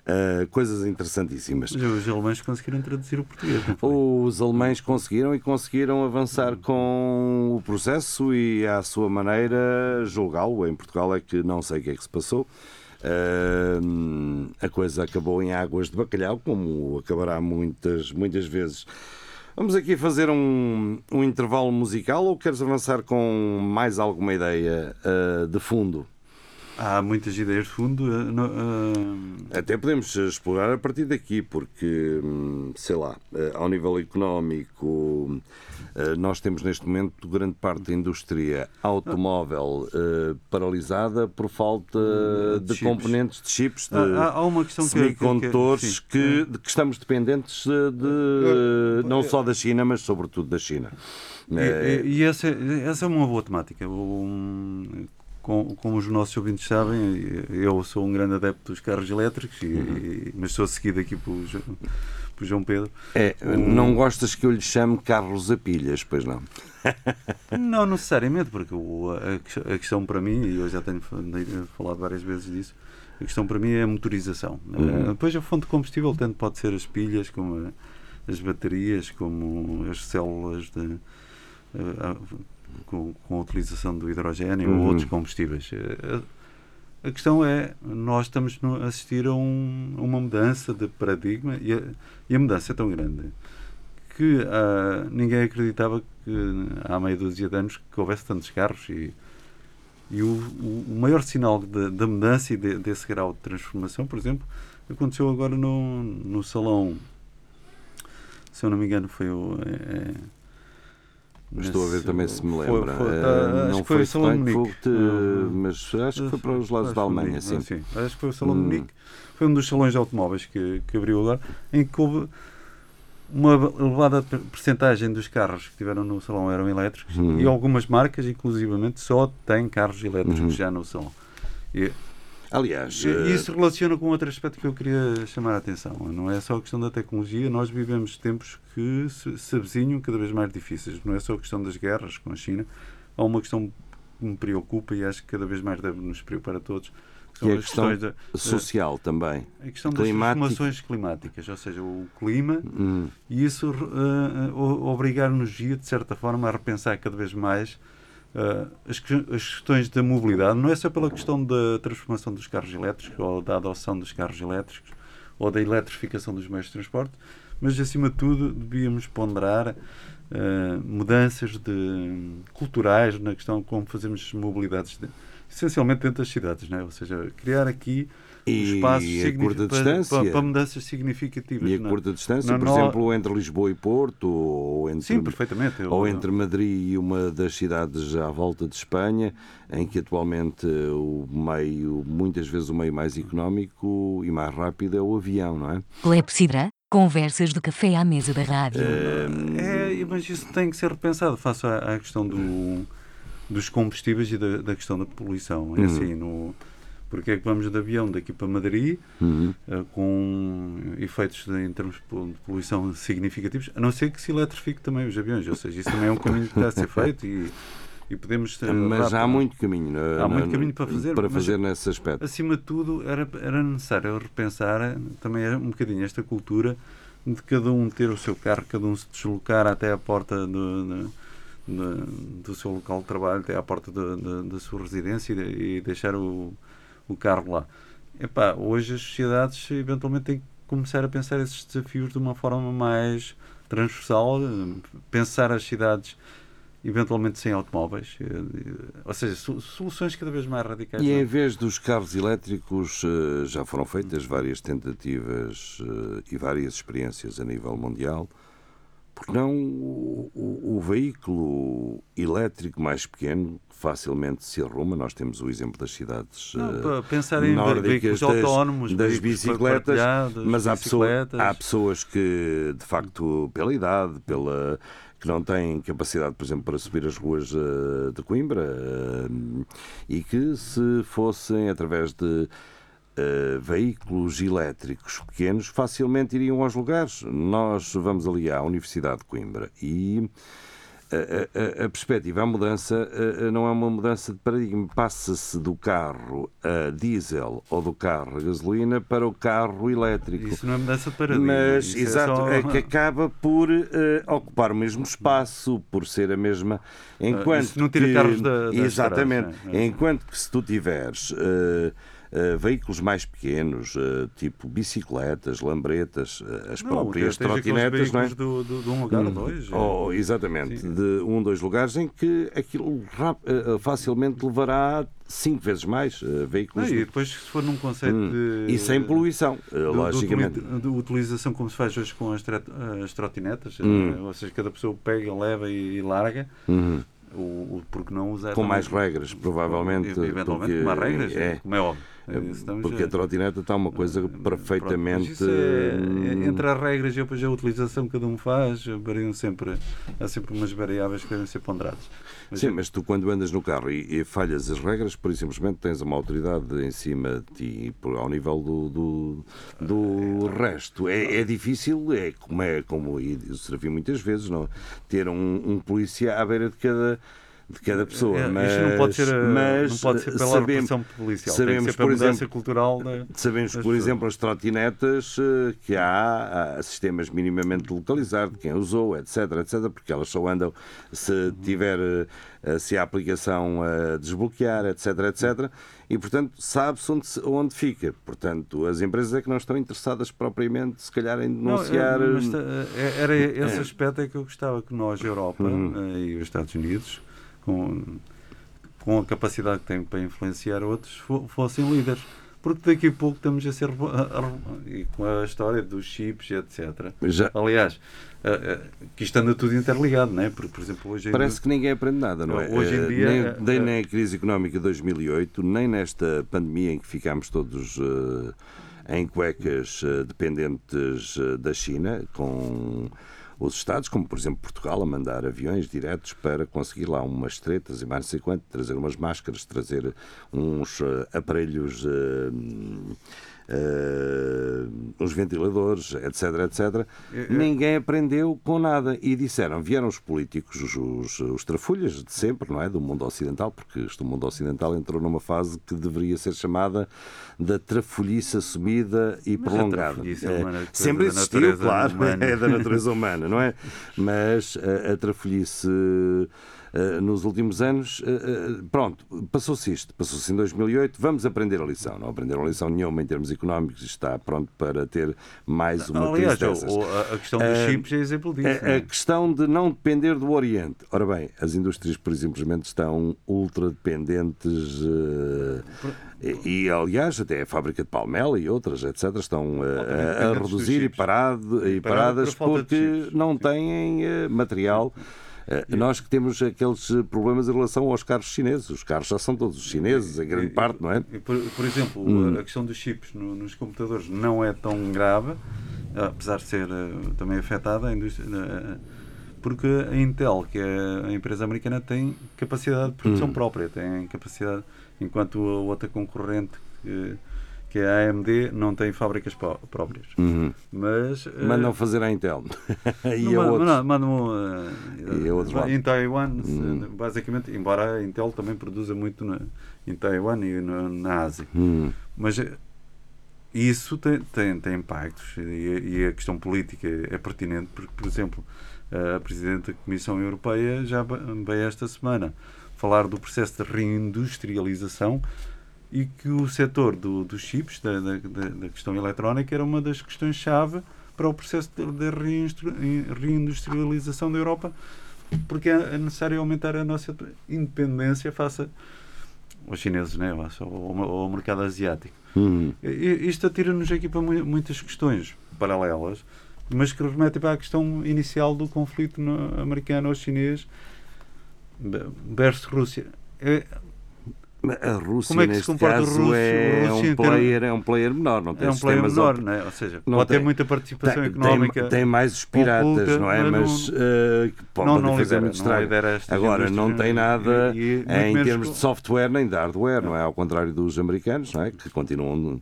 [SPEAKER 8] ah, coisas interessantíssimas.
[SPEAKER 7] Mas os alemães conseguiram traduzir o português. não foi?
[SPEAKER 8] Os alemães conseguiram e conseguiram avançar com o processo e, à sua maneira, julgá-lo. Em Portugal é que não sei o que é que se passou. Ahm, a coisa acabou em águas de bacalhau, como acabará muitas, muitas vezes. Vamos aqui fazer um, um intervalo musical ou queres avançar com mais alguma ideia ah, de fundo?
[SPEAKER 7] Há muitas ideias de fundo. eh, no- eh,
[SPEAKER 8] Até podemos explorar a partir daqui, porque, hum, sei lá, eh, ao nível económico, nós temos neste momento grande parte da indústria automóvel eh, paralisada por falta
[SPEAKER 7] De
[SPEAKER 8] de
[SPEAKER 7] chips.
[SPEAKER 8] componentes de chips, de
[SPEAKER 7] há, há- há uma questão que- que.
[SPEAKER 8] semicondutores
[SPEAKER 7] sim.
[SPEAKER 8] que, de que estamos dependentes de, não só da China, mas sobretudo da China.
[SPEAKER 7] E,
[SPEAKER 8] Eh,
[SPEAKER 7] e- e essa, essa é uma boa temática. Um, com- como os nossos ouvintes sabem, eu sou um grande adepto dos carros elétricos, e-
[SPEAKER 8] Uhum.
[SPEAKER 7] e- mas sou seguido aqui por, por João Pedro.
[SPEAKER 8] É, não gostas que eu lhe chame carros a pilhas, pois não?
[SPEAKER 7] Não necessariamente, porque o- a, a questão para mim, e eu já tenho fa- falado várias vezes disso, a questão para mim é a motorização.
[SPEAKER 8] Uhum.
[SPEAKER 7] Eh, Depois a fonte de combustível tanto pode ser as pilhas, como a- as baterias, como as células de, eh, a- com, com a utilização do hidrogênio
[SPEAKER 8] Uhum.
[SPEAKER 7] ou outros combustíveis. Eh, A, a questão é, nós estamos a assistir a, um- uma mudança de paradigma e a, e a mudança é tão grande que ah, ninguém acreditava que há meia dúzia de anos que houvesse tantos carros e, e o, o- maior sinal da da mudança e de- desse grau de transformação, por exemplo, aconteceu agora no, no salão, se eu não me engano, foi o. é,
[SPEAKER 8] Estou a ver também se me
[SPEAKER 7] foi-
[SPEAKER 8] lembra.
[SPEAKER 7] foi-
[SPEAKER 8] Eh,
[SPEAKER 7] ah,
[SPEAKER 8] não
[SPEAKER 7] que foi o Salão Munique.
[SPEAKER 8] eh,
[SPEAKER 7] Não,
[SPEAKER 8] mas acho que foi para os lados da
[SPEAKER 7] foi
[SPEAKER 8] Alemanha, sim.
[SPEAKER 7] Munique, Acho que foi o Salão
[SPEAKER 8] Hum.
[SPEAKER 7] Munique. Foi um dos salões de automóveis que, que abriu agora, em que houve uma elevada per- percentagem dos carros que tiveram no salão eram elétricos
[SPEAKER 8] Hum.
[SPEAKER 7] e algumas marcas, inclusivamente, só têm carros elétricos
[SPEAKER 8] Uhum.
[SPEAKER 7] já no salão. E,
[SPEAKER 8] Aliás,
[SPEAKER 7] e
[SPEAKER 8] eh,
[SPEAKER 7] isso relaciona com outro aspecto que eu queria chamar a atenção. Não é só a questão da tecnologia, nós vivemos tempos que se, avizinham cada vez mais difíceis. Não é só a questão das guerras com a China, há uma questão que me preocupa e acho que cada vez mais deve nos preocupar a todos. que
[SPEAKER 8] é a questão
[SPEAKER 7] da,
[SPEAKER 8] social também.
[SPEAKER 7] a questão das transformações climáticas, ou seja, o clima,
[SPEAKER 8] Hum.
[SPEAKER 7] e isso uh, obrigar-nos, de certa forma, a repensar cada vez mais uh, as, que- as questões da mobilidade. Não é só pela questão da transformação dos carros elétricos, ou da adoção dos carros elétricos, ou da eletrificação dos meios de transporte, mas, acima de tudo, devíamos ponderar uh, mudanças de, culturais na questão como fazemos mobilidades, de- essencialmente dentro das cidades, não é? ou seja, criar aqui
[SPEAKER 8] E
[SPEAKER 7] espaços
[SPEAKER 8] a curta
[SPEAKER 7] para,
[SPEAKER 8] distância.
[SPEAKER 7] para- para mudanças significativas.
[SPEAKER 8] E a
[SPEAKER 7] não é?
[SPEAKER 8] curta distância,
[SPEAKER 7] Não,
[SPEAKER 8] por
[SPEAKER 7] não-
[SPEAKER 8] exemplo, entre Lisboa e Porto, ou entre,
[SPEAKER 7] Sim, perfeitamente.
[SPEAKER 8] Ou entre Madrid e uma das cidades à volta de Espanha, em que atualmente o meio, muitas vezes o meio mais económico e mais rápido é o avião, não é?
[SPEAKER 9] Clepsidra, conversas de café à mesa da rádio.
[SPEAKER 7] É, mas isso tem que ser repensado face à, à questão do, dos combustíveis e da, da questão da poluição. É
[SPEAKER 8] Uhum.
[SPEAKER 7] assim, no, porque é que vamos de avião daqui para Madrid
[SPEAKER 8] Uhum.
[SPEAKER 7] eh, com efeitos de- em termos de pol- de poluição significativos, a não ser que se eletrifique também os aviões. Ou seja, isso também é um caminho que está a ser feito e, e podemos ter
[SPEAKER 8] Mas há muito caminho.
[SPEAKER 7] Há muito caminho para fazer,
[SPEAKER 8] Para
[SPEAKER 7] mas-
[SPEAKER 8] fazer nesse aspecto.
[SPEAKER 7] acima de tudo, era, era necessário repensar eh, também um bocadinho esta cultura de cada um ter o seu carro, cada um se deslocar até à porta do, do, do- do seu local de trabalho, até à porta da- da- da sua residência e, de- e deixar o, o carro lá. Epá, hoje as sociedades eventualmente têm que começar a pensar esses desafios de uma forma mais transversal, pensar as cidades eventualmente sem automóveis, eh, eh, ou seja, so- soluções cada vez mais radicais.
[SPEAKER 8] E em vez dos carros elétricos, eh, já foram feitas várias tentativas e várias experiências a nível mundial. Porque não o, o- o veículo elétrico mais pequeno, que facilmente se arruma? Nós temos o exemplo das cidades
[SPEAKER 7] Não,
[SPEAKER 8] eh,
[SPEAKER 7] para pensar em
[SPEAKER 8] nórdicas,
[SPEAKER 7] veículos
[SPEAKER 8] das-
[SPEAKER 7] autónomos,
[SPEAKER 8] das bicicletas, mas há, pessoa-
[SPEAKER 7] bicicletas.
[SPEAKER 8] há pessoas que, de facto, pela idade, pela que não têm capacidade, por exemplo, para subir as ruas eh, de Coimbra eh, e que se fossem através de eh, veículos elétricos pequenos facilmente iriam aos lugares. Nós vamos ali à Universidade de Coimbra e a, a- a perspectiva, a mudança eh, não é uma mudança de paradigma. Passa-se do carro a diesel ou do carro a gasolina para o carro elétrico.
[SPEAKER 7] Isso não é mudança de paradigma.
[SPEAKER 8] Mas,
[SPEAKER 7] é
[SPEAKER 8] exato,
[SPEAKER 7] só-
[SPEAKER 8] é que acaba por eh, ocupar o mesmo espaço, por ser a mesma. Enquanto
[SPEAKER 7] Ah, isso não tira
[SPEAKER 8] que,
[SPEAKER 7] carros da-
[SPEAKER 8] Exatamente.
[SPEAKER 7] estradas, não é?
[SPEAKER 8] Enquanto que se tu tiveres eh, eh, veículos mais pequenos, eh, tipo bicicletas, lambretas, eh, as
[SPEAKER 7] Não,
[SPEAKER 8] próprias trotinetas, não é?
[SPEAKER 7] do- do- de um lugar a
[SPEAKER 8] Hum.
[SPEAKER 7] dois, é.
[SPEAKER 8] Oh, exatamente,
[SPEAKER 7] Sim.
[SPEAKER 8] de um, dois lugares em que aquilo facilmente levará cinco vezes mais
[SPEAKER 7] Não,
[SPEAKER 8] veículos.
[SPEAKER 7] e depois, se for num conceito
[SPEAKER 8] Hum.
[SPEAKER 7] de.
[SPEAKER 8] E sem poluição,
[SPEAKER 7] de
[SPEAKER 8] logicamente.
[SPEAKER 7] De, utilização como se faz hoje com as, as trotinetas,
[SPEAKER 8] Hum.
[SPEAKER 7] ou seja, cada pessoa pega, leva e, e larga,
[SPEAKER 8] Uhum.
[SPEAKER 7] o, o- porque não usar.
[SPEAKER 8] Com
[SPEAKER 7] também-
[SPEAKER 8] mais regras, provavelmente,
[SPEAKER 7] Eventualmente,
[SPEAKER 8] porque-
[SPEAKER 7] com mais regras,
[SPEAKER 8] é.
[SPEAKER 7] como é óbvio. É, estamos
[SPEAKER 8] Porque a trotineta está uma coisa
[SPEAKER 7] Pronto,
[SPEAKER 8] perfeitamente.
[SPEAKER 7] isso é- é-
[SPEAKER 8] hum,
[SPEAKER 7] entre as regras e depois a utilização que cada um faz, variam sempre, há sempre umas variáveis que devem ser ponderadas. Mas
[SPEAKER 8] Sim,
[SPEAKER 7] é-
[SPEAKER 8] mas tu quando andas no carro e, e falhas as regras, por isso simplesmente tens uma autoridade em cima de ti por- ao nível do, do, do resto. É, é difícil, é como é como e eu servi muitas vezes, não? ter um, um polícia à beira de cada de cada pessoa,
[SPEAKER 7] É,
[SPEAKER 8] mas,
[SPEAKER 7] isto não pode ser, eh,
[SPEAKER 8] mas
[SPEAKER 7] não pode ser pela
[SPEAKER 8] sabemos,
[SPEAKER 7] repressão policial,
[SPEAKER 8] sabemos, por exemplo,
[SPEAKER 7] cultural
[SPEAKER 8] Sabemos por
[SPEAKER 7] pessoas.
[SPEAKER 8] exemplo, as trotinetas eh, que há, há sistemas minimamente localizados de quem usou, etc, etc, porque elas só andam se tiver eh, se a aplicação a desbloquear, etc, etc, e portanto sabe-se onde, onde fica. Portanto, as empresas é que não estão interessadas propriamente, se calhar, em
[SPEAKER 7] Não,
[SPEAKER 8] denunciar.
[SPEAKER 7] é, mas, era esse aspecto é que eu gostava que nós, Europa eh, e os Estados Unidos, com, com a capacidade que têm para influenciar outros, fo- fossem líderes. Porque daqui a pouco estamos a ser. e com a história dos chips, etc.
[SPEAKER 8] Já-
[SPEAKER 7] Aliás, que isto anda tudo interligado, não é? Porque, por exemplo, hoje
[SPEAKER 8] Parece
[SPEAKER 7] dia-
[SPEAKER 8] que ninguém aprende nada, não é?
[SPEAKER 7] Hoje em
[SPEAKER 8] Eh,
[SPEAKER 7] dia,
[SPEAKER 8] nem,
[SPEAKER 7] eh,
[SPEAKER 8] nem
[SPEAKER 7] eh,
[SPEAKER 8] na crise económica de 2008, nem nesta pandemia em que ficámos todos eh, em cuecas eh, dependentes da China, com os Estados, como por exemplo Portugal, a mandar aviões diretos para conseguir lá umas tretas e mais não sei quanto, trazer umas máscaras, trazer uns eh, aparelhos. eh, eh, uns ventiladores, etc, etc. Ninguém aprendeu com nada e disseram, vieram os políticos, os, os, os trafulhas de sempre, não é, do mundo ocidental, porque este mundo ocidental entrou numa fase que deveria ser chamada da trafolhice assumida e
[SPEAKER 7] Mas
[SPEAKER 8] prolongada.
[SPEAKER 7] é coisa
[SPEAKER 8] sempre existiu, claro,
[SPEAKER 7] humana.
[SPEAKER 8] é da natureza humana, não é? Mas a, a trafolhice nos últimos anos, eh, eh, pronto, passou-se isto, passou-se em 2008, vamos aprender a lição. Não aprenderam a lição nenhuma em termos económicos, está pronto para ter mais uma
[SPEAKER 7] Aliás,
[SPEAKER 8] crise
[SPEAKER 7] a- a questão dos
[SPEAKER 8] Eh,
[SPEAKER 7] chips é exemplo disso,
[SPEAKER 8] A,
[SPEAKER 7] é?
[SPEAKER 8] a questão de não depender do Oriente. Ora bem, as indústrias, por simplesmente, estão ultra dependentes eh, e, aliás, até a fábrica de Palmela e outras, etc., estão eh, a, a reduzir e, parado, e paradas porque não têm eh, material. Eh, Nós que temos aqueles problemas em relação aos carros chineses. Os carros já são todos chineses, em grande parte, não é?
[SPEAKER 7] Por, por exemplo,
[SPEAKER 8] Hum.
[SPEAKER 7] a questão dos chips no- nos computadores não é tão grave, apesar de ser eh, também afetada a indústria. eh, porque a Intel, que é a empresa americana, tem capacidade de produção
[SPEAKER 8] Hum.
[SPEAKER 7] própria, tem capacidade, enquanto a outra concorrente, que, que a AMD, não tem fábricas pró- próprias.
[SPEAKER 8] Uhum.
[SPEAKER 7] Mas. eh,
[SPEAKER 8] Mandam fazer à Intel. e
[SPEAKER 7] não,
[SPEAKER 8] a outros.
[SPEAKER 7] não, mandam eh,
[SPEAKER 8] E a outros
[SPEAKER 7] em Taiwan,
[SPEAKER 8] Hum.
[SPEAKER 7] se- basicamente, embora a Intel também produza muito na, em Taiwan e na, na Ásia.
[SPEAKER 8] Hum.
[SPEAKER 7] Mas eh, isso tem, tem, tem impactos e, e a questão política é pertinente porque, por exemplo, a Presidente da Comissão Europeia já veio esta semana falar do processo de reindustrialização e que o setor do, dos chips, da, da, da- questão eletrónica, era uma das questões-chave para o processo de, reindustrialização da Europa, porque é necessário aumentar a nossa independência face aos chineses, né? ao, ao, mercado asiático.
[SPEAKER 8] Hum.
[SPEAKER 7] I- Isto atira-nos aqui para mu- muitas questões paralelas, mas que remetem para a questão inicial do conflito no- americano ou chinês be- versus Rússia. É,
[SPEAKER 8] A Rússia,
[SPEAKER 7] Como é que se
[SPEAKER 8] neste
[SPEAKER 7] comporta o russo-
[SPEAKER 8] é,
[SPEAKER 7] o russo
[SPEAKER 8] um player, é um player menor, não tem
[SPEAKER 7] é um player menor,
[SPEAKER 8] op-
[SPEAKER 7] não é? ou seja,
[SPEAKER 8] não
[SPEAKER 7] pode ter
[SPEAKER 8] tem-
[SPEAKER 7] muita participação
[SPEAKER 8] tem,
[SPEAKER 7] económica.
[SPEAKER 8] Tem, tem mais os piratas,
[SPEAKER 7] oculta,
[SPEAKER 8] não é?
[SPEAKER 7] mas
[SPEAKER 8] Mas,
[SPEAKER 7] não-
[SPEAKER 8] eh, que podem
[SPEAKER 7] não, não
[SPEAKER 8] fazer
[SPEAKER 7] lidera,
[SPEAKER 8] muito
[SPEAKER 7] não
[SPEAKER 8] estrago. Agora, não tem nada
[SPEAKER 7] e- e
[SPEAKER 8] em termos
[SPEAKER 7] com-
[SPEAKER 8] de software nem de hardware, não é? Ao contrário dos americanos, não é? Que continuam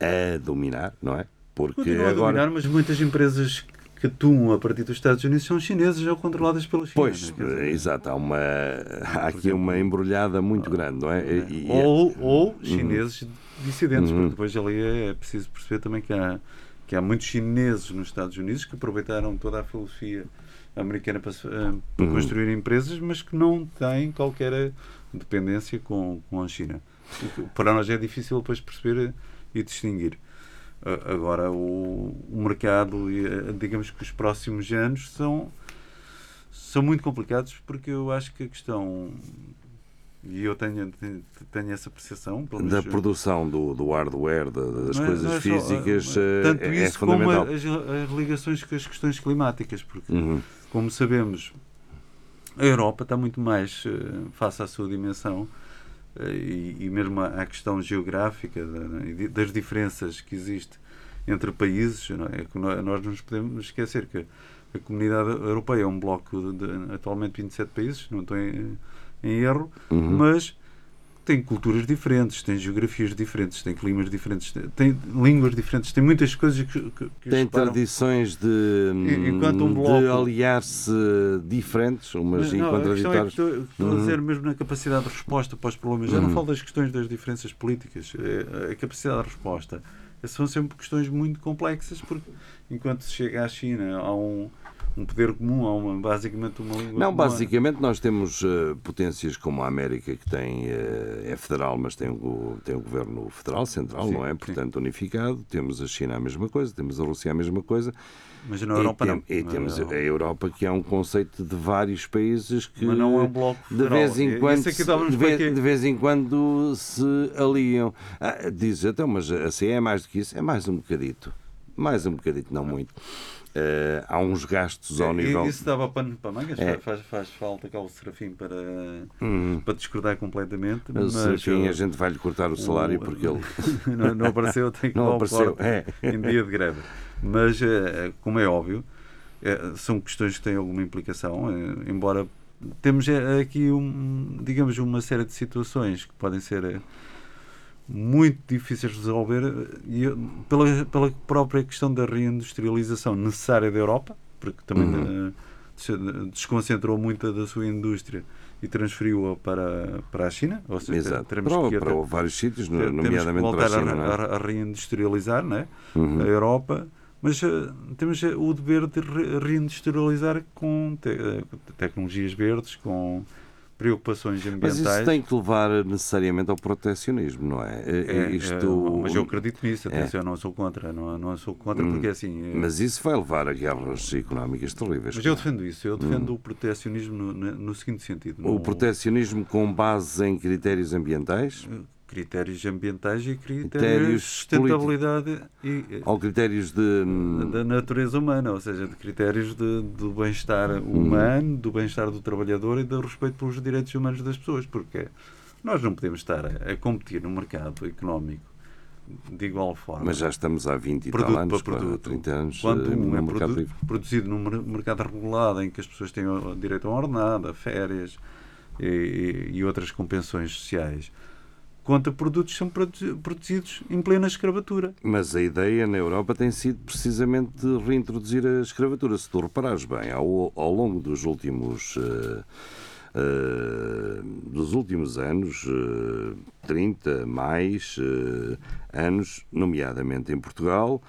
[SPEAKER 8] a dominar, não é? Porque
[SPEAKER 7] Continua a
[SPEAKER 8] agora.
[SPEAKER 7] dominar, mas muitas empresas que atuam a partir dos Estados Unidos são chinesas ou controladas pela China.
[SPEAKER 8] Pois,
[SPEAKER 7] dizer,
[SPEAKER 8] exato, há, uma, há aqui uma embrulhada muito grande, não é? E- e-
[SPEAKER 7] ou, ou chineses dissidentes,
[SPEAKER 8] Uhum.
[SPEAKER 7] porque depois ali é preciso perceber também que há, que há muitos chineses nos Estados Unidos que aproveitaram toda a filosofia americana para, eh, para
[SPEAKER 8] Uhum.
[SPEAKER 7] construir empresas, mas que não têm qualquer dependência com, com a China. Para nós é difícil depois perceber e distinguir. Agora, o, o mercado, e, eh, digamos que os próximos anos são, são muito complicados porque eu acho que a questão, e eu tenho, tenho, tenho essa percepção,
[SPEAKER 8] da produção do, do hardware, da- das
[SPEAKER 7] não é-
[SPEAKER 8] coisas
[SPEAKER 7] não é
[SPEAKER 8] físicas,
[SPEAKER 7] eh,
[SPEAKER 8] eh,
[SPEAKER 7] tanto
[SPEAKER 8] é,
[SPEAKER 7] isso
[SPEAKER 8] é fundamental.
[SPEAKER 7] como as, as ligações com as questões climáticas, porque,
[SPEAKER 8] Uhum.
[SPEAKER 7] como sabemos, a Europa está muito mais, face à sua dimensão, e, e mesmo a questão geográfica da- de- das diferenças que existe entre países, não é? É que nó- nós não nos podemos esquecer que a comunidade europeia é um bloco de, de atualmente 27 países, não estou em, em erro,
[SPEAKER 8] Uhum.
[SPEAKER 7] mas tem culturas diferentes, tem geografias diferentes, tem climas diferentes, tem, línguas diferentes, tem muitas coisas que, que, que
[SPEAKER 8] Tem tradições de,
[SPEAKER 7] E- enquanto um
[SPEAKER 8] de
[SPEAKER 7] bloco-
[SPEAKER 8] aliar-se diferentes, umas
[SPEAKER 7] Mas, não, questão é estou, estou a
[SPEAKER 8] Uhum.
[SPEAKER 7] dizer mesmo na capacidade de resposta para os problemas. Já não
[SPEAKER 8] Uhum.
[SPEAKER 7] falo das questões das diferenças políticas. É, A capacidade de resposta são sempre questões muito complexas porque enquanto se chega à China há um, um poder comum, há uma, basicamente uma língua
[SPEAKER 8] Não,
[SPEAKER 7] comum.
[SPEAKER 8] basicamente nós temos eh, potências como a América, que tem, eh, é federal, mas tem o, tem o governo federal, central,
[SPEAKER 7] Sim,
[SPEAKER 8] não é?
[SPEAKER 7] sim.
[SPEAKER 8] Portanto, unificado. Temos a China a mesma coisa, temos a Rússia a mesma coisa.
[SPEAKER 7] Mas na Europa
[SPEAKER 8] e,
[SPEAKER 7] não.
[SPEAKER 8] tem- e
[SPEAKER 7] Na
[SPEAKER 8] temos a Europa, que é um conceito de vários países que
[SPEAKER 7] Mas não é um bloco
[SPEAKER 8] de vez em quando,
[SPEAKER 7] aqui dá-nos
[SPEAKER 8] de, vez, de vez em quando se aliam. Ah, diz, então, mas a CE é mais do que isso? É mais um bocadito. Mais um bocadito, não muito. Eh, há uns gastos ao
[SPEAKER 7] É,
[SPEAKER 8] nível.
[SPEAKER 7] Isso dava pano para mangas,
[SPEAKER 8] É.
[SPEAKER 7] faz, faz falta cá o Serafim para,
[SPEAKER 8] Hum.
[SPEAKER 7] para discordar completamente.
[SPEAKER 8] Mas,
[SPEAKER 7] Mas,
[SPEAKER 8] enfim,
[SPEAKER 7] uh,
[SPEAKER 8] a gente vai-lhe cortar o salário
[SPEAKER 7] o-
[SPEAKER 8] porque ele.
[SPEAKER 7] não, não apareceu, tem que
[SPEAKER 8] Não apareceu, é.
[SPEAKER 7] em dia de greve. Mas, eh, como é óbvio, eh, são questões que têm alguma implicação, embora temos aqui, um, digamos, uma série de situações que podem ser muito difíceis de resolver eh, e, pela, pela própria questão da reindustrialização necessária da Europa, porque também
[SPEAKER 8] Uhum.
[SPEAKER 7] des- desconcentrou muita da sua indústria e transferiu-a para, para a China, ou seja,
[SPEAKER 8] Exato.
[SPEAKER 7] teremos
[SPEAKER 8] Para,
[SPEAKER 7] que
[SPEAKER 8] para
[SPEAKER 7] até-
[SPEAKER 8] vários sítios, nomeadamente para a
[SPEAKER 7] voltar
[SPEAKER 8] China. é?
[SPEAKER 7] a, a- reindustrializar né?
[SPEAKER 8] Uhum.
[SPEAKER 7] a Europa, mas eh, temos o dever de re- reindustrializar com te- tecnologias verdes, com preocupações
[SPEAKER 8] Mas
[SPEAKER 7] ambientais.
[SPEAKER 8] isso tem que levar necessariamente ao protecionismo, não é?
[SPEAKER 7] É,
[SPEAKER 8] É,
[SPEAKER 7] é,
[SPEAKER 8] Isto...
[SPEAKER 7] mas eu acredito nisso,
[SPEAKER 8] É.
[SPEAKER 7] atenção, eu não sou contra, não, não sou contra,
[SPEAKER 8] Hum.
[SPEAKER 7] porque assim. eh,
[SPEAKER 8] Mas isso vai levar a guerras económicas terríveis.
[SPEAKER 7] mas eu
[SPEAKER 8] claro.
[SPEAKER 7] defendo isso, eu defendo o protecionismo no, no- seguinte sentido.
[SPEAKER 8] O protecionismo com base em critérios ambientais
[SPEAKER 7] Critérios ambientais e critérios,
[SPEAKER 8] Critérios
[SPEAKER 7] de sustentabilidade e, eh,
[SPEAKER 8] ou critérios de.
[SPEAKER 7] da natureza humana, ou seja, de critérios de, do bem-estar
[SPEAKER 8] Uhum.
[SPEAKER 7] humano, do bem-estar do trabalhador e do respeito pelos direitos humanos das pessoas, porque nós não podemos estar a, a competir no mercado económico de igual forma.
[SPEAKER 8] Mas já estamos há 20 e tal anos,
[SPEAKER 7] para produto.
[SPEAKER 8] 30 anos
[SPEAKER 7] Quando
[SPEAKER 8] eh,
[SPEAKER 7] um é
[SPEAKER 8] mercado
[SPEAKER 7] produ-
[SPEAKER 8] livre.
[SPEAKER 7] produzido num mer- mercado regulado em que as pessoas têm direito a uma ordenada, férias e, e- e outras compensões sociais, contra produtos que são produ- produzidos em plena escravatura.
[SPEAKER 8] Mas a ideia na Europa tem sido precisamente de reintroduzir a escravatura. Se tu reparares bem, ao, ao longo dos últimos. eh, eh, dos últimos anos, eh, 30 mais anos, nomeadamente em Portugal,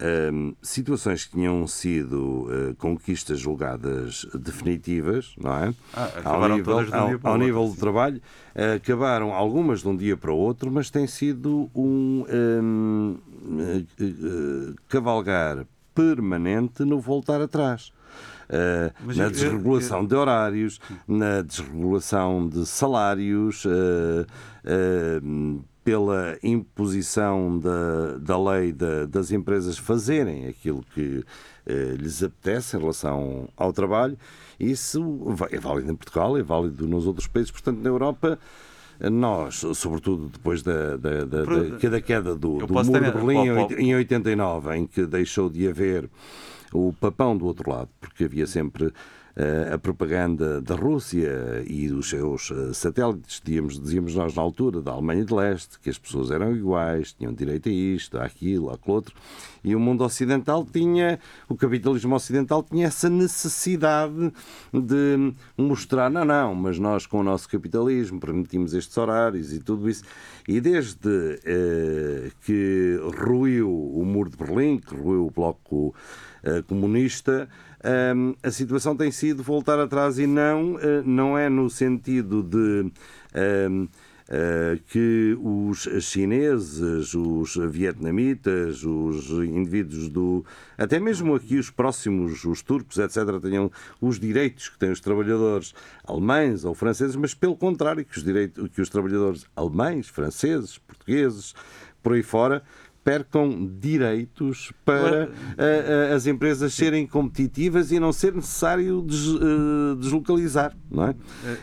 [SPEAKER 8] eh, situações que tinham sido eh, conquistas julgadas definitivas, não é?
[SPEAKER 7] Ah,
[SPEAKER 8] ao nível,
[SPEAKER 7] um
[SPEAKER 8] ao-
[SPEAKER 7] outro,
[SPEAKER 8] nível do trabalho, eh, acabaram algumas de um dia para o outro, mas tem sido um hum, eh, eh, cavalgar permanente no voltar atrás.
[SPEAKER 7] Mas
[SPEAKER 8] na
[SPEAKER 7] eu- eu-
[SPEAKER 8] desregulação de horários, na desregulação de salários, eh, eh, pela imposição da, da lei da- das empresas fazerem aquilo que eh, lhes apetece em relação ao trabalho. Isso é válido em Portugal, é válido nos outros países, portanto, na Europa. Nós, sobretudo depois da, da, da, da- da queda do, do muro
[SPEAKER 7] ter-
[SPEAKER 8] de Berlim em
[SPEAKER 7] Pô, pô.
[SPEAKER 8] oit- em 89, em que deixou de haver o papão do outro lado, porque havia sempre a propaganda da Rússia e dos seus eh, satélites, dizíamos, dizíamos nós na altura, da Alemanha de Leste, que as pessoas eram iguais, tinham direito a isto, àquilo, àquilo outro, e o mundo ocidental tinha, o capitalismo ocidental tinha essa necessidade de mostrar, não, não, mas nós com o nosso capitalismo permitimos estes horários e tudo isso. E desde eh, que ruiu o muro de Berlim, que ruiu o bloco eh, comunista, ehm, a situação tem sido voltar atrás e não, eh, não é no sentido de ehm, eh, que os chineses, os vietnamitas, os indivíduos do. até mesmo aqui os próximos, os turcos, etc., tenham os direitos que têm os trabalhadores alemães ou franceses, mas pelo contrário, que os, direitos, que os trabalhadores alemães, franceses, portugueses, por aí fora, percam direitos para ah, ah, as empresas serem competitivas e não ser necessário des- ah, deslocalizar, não é?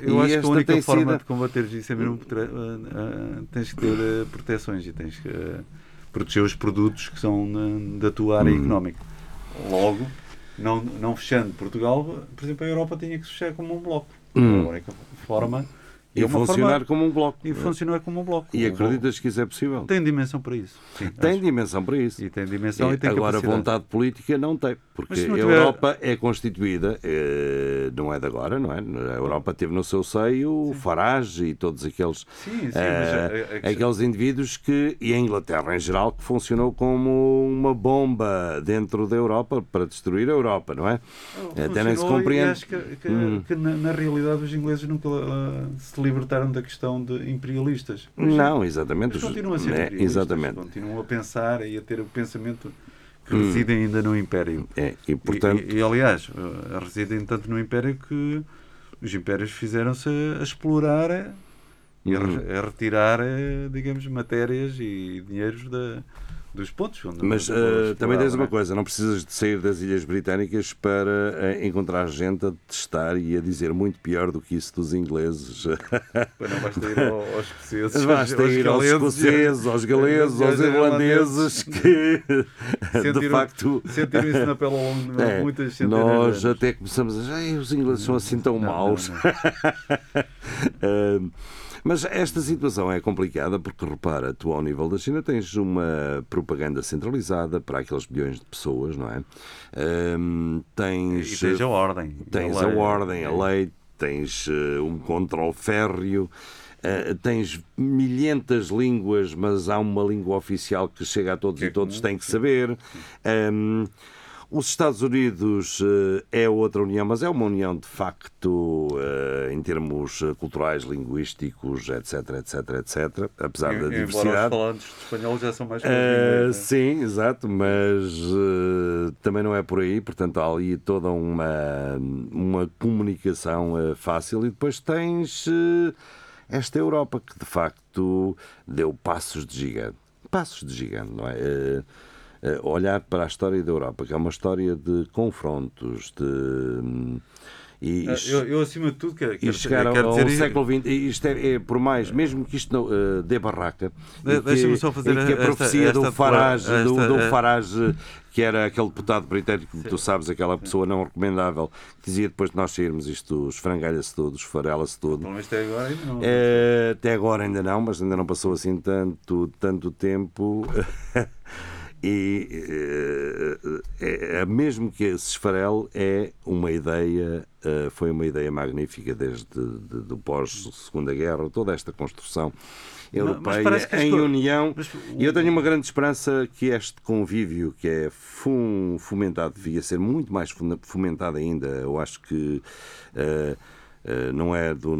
[SPEAKER 7] Eu
[SPEAKER 8] E
[SPEAKER 7] acho que a única forma
[SPEAKER 8] sido-
[SPEAKER 7] de combater isso é mesmo ah, ah, tens que ter ah, proteções e tens que proteger os produtos que são na- da tua área
[SPEAKER 8] Hum.
[SPEAKER 7] económica. Logo, não, não fechando Portugal, por exemplo, a Europa tinha que se fechar como um bloco.
[SPEAKER 8] Hum.
[SPEAKER 7] A única forma.
[SPEAKER 8] E
[SPEAKER 7] é
[SPEAKER 8] funcionar
[SPEAKER 7] forma-
[SPEAKER 8] como um bloco.
[SPEAKER 7] E funcionar como um bloco.
[SPEAKER 8] E acreditas que isso é possível?
[SPEAKER 7] Tem dimensão para isso. Sim,
[SPEAKER 8] Tem
[SPEAKER 7] acho.
[SPEAKER 8] dimensão para isso.
[SPEAKER 7] E tem dimensão e, tem
[SPEAKER 8] Agora,
[SPEAKER 7] capacidade.
[SPEAKER 8] vontade política não tem, porque a
[SPEAKER 7] tiver-
[SPEAKER 8] Europa é constituída, eh, não é de agora, não é? A Europa teve no seu seio o Farage e todos aqueles,
[SPEAKER 7] Sim, sim,
[SPEAKER 8] eh,
[SPEAKER 7] a- a-
[SPEAKER 8] aqueles indivíduos que, e a Inglaterra em geral, que funcionou como uma bomba dentro da Europa para destruir a Europa, não é? Até nem se compreende.
[SPEAKER 7] acho que, que-
[SPEAKER 8] Hum.
[SPEAKER 7] que na, na realidade os ingleses nunca ah, se libertaram da questão de imperialistas. Mas-
[SPEAKER 8] Não, exatamente.
[SPEAKER 7] Mas continuam a ser
[SPEAKER 8] É,
[SPEAKER 7] imperialistas,
[SPEAKER 8] exatamente.
[SPEAKER 7] Continuam a pensar e a ter o pensamento que
[SPEAKER 8] Hum.
[SPEAKER 7] reside ainda no Império.
[SPEAKER 8] É, e portanto,
[SPEAKER 7] E, e, aliás, residem tanto no Império que os impérios fizeram-se a explorar e a,
[SPEAKER 8] Hum.
[SPEAKER 7] re- a retirar, digamos, matérias e dinheiros da, dos pontos. Onde,
[SPEAKER 8] Mas
[SPEAKER 7] onde exploravam,
[SPEAKER 8] também tens
[SPEAKER 7] não
[SPEAKER 8] uma
[SPEAKER 7] é?
[SPEAKER 8] coisa, não precisas de sair das Ilhas Britânicas para eh, encontrar gente a testar e a dizer muito pior do que isso dos ingleses.
[SPEAKER 7] Pois não basta ir ao- aos escoceses,
[SPEAKER 8] Basta
[SPEAKER 7] aos
[SPEAKER 8] ir aos
[SPEAKER 7] galeses,
[SPEAKER 8] escoceses, aos galeses, aos irlandeses, que de facto.
[SPEAKER 7] sentiram isso na pele ao longo de
[SPEAKER 8] É,
[SPEAKER 7] muitas centenas
[SPEAKER 8] nós até começamos a dizer, "Ai, os ingleses são assim tão
[SPEAKER 7] Não, não,
[SPEAKER 8] maus. Ah, Mas esta situação é complicada porque, repara, tu ao nível da China tens uma propaganda centralizada para aqueles bilhões de pessoas, não é? Ah, tens,
[SPEAKER 7] E tens a ordem.
[SPEAKER 8] Tens
[SPEAKER 7] A
[SPEAKER 8] a ordem, a lei, tens eh, um controle férreo, eh, tens milhentas línguas, mas há uma língua oficial que chega a todos
[SPEAKER 7] Que é
[SPEAKER 8] e todos
[SPEAKER 7] comum,
[SPEAKER 8] têm que saber. Ahm, os Estados Unidos eh, é outra união, mas é uma união de facto eh, em termos eh, culturais, linguísticos, etc, etc, etc, apesar da
[SPEAKER 7] Embora os
[SPEAKER 8] diversidade.
[SPEAKER 7] falantes de espanhol já são mais
[SPEAKER 8] Uh, sim, exato, mas uh, também não é por aí, portanto há ali toda uma, uma comunicação uh, fácil e depois tens uh, esta Europa que de facto deu passos de gigante. Passos de gigante, não é? Uh, uh, olhar para a história da Europa, que é uma história de confrontos, de. hum, e,
[SPEAKER 7] Ah, Eu, eu, acima de tudo, quero,
[SPEAKER 8] e
[SPEAKER 7] quero,
[SPEAKER 8] chegar ao,
[SPEAKER 7] quero
[SPEAKER 8] ao
[SPEAKER 7] dizer.
[SPEAKER 8] século XX, e isto é, é por mais, mesmo que isto não eh, dê barraca,
[SPEAKER 7] De-
[SPEAKER 8] e que-
[SPEAKER 7] deixa-me só fazer
[SPEAKER 8] e que a
[SPEAKER 7] esta-
[SPEAKER 8] profecia
[SPEAKER 7] esta
[SPEAKER 8] do Farage, do,
[SPEAKER 7] esta-
[SPEAKER 8] do
[SPEAKER 7] eh,
[SPEAKER 8] Farage, que era aquele deputado britânico, que tu sabes, aquela pessoa não recomendável, que dizia depois de nós sairmos isto esfrangalha-se tudo, esfarela-se tudo.
[SPEAKER 7] Pelo menos até agora ainda não.
[SPEAKER 8] Eh, até agora ainda não, mas ainda não passou assim tanto, tanto tempo. e eh, é, mesmo que se esfarele, é uma ideia, foi uma ideia magnífica desde de, do pós-segunda guerra, toda esta construção europeia em
[SPEAKER 7] co-
[SPEAKER 8] união.
[SPEAKER 7] mas
[SPEAKER 8] E eu tenho uma grande esperança que este convívio que é fum- fomentado, devia ser muito mais fomentado ainda. Eu acho que não é do,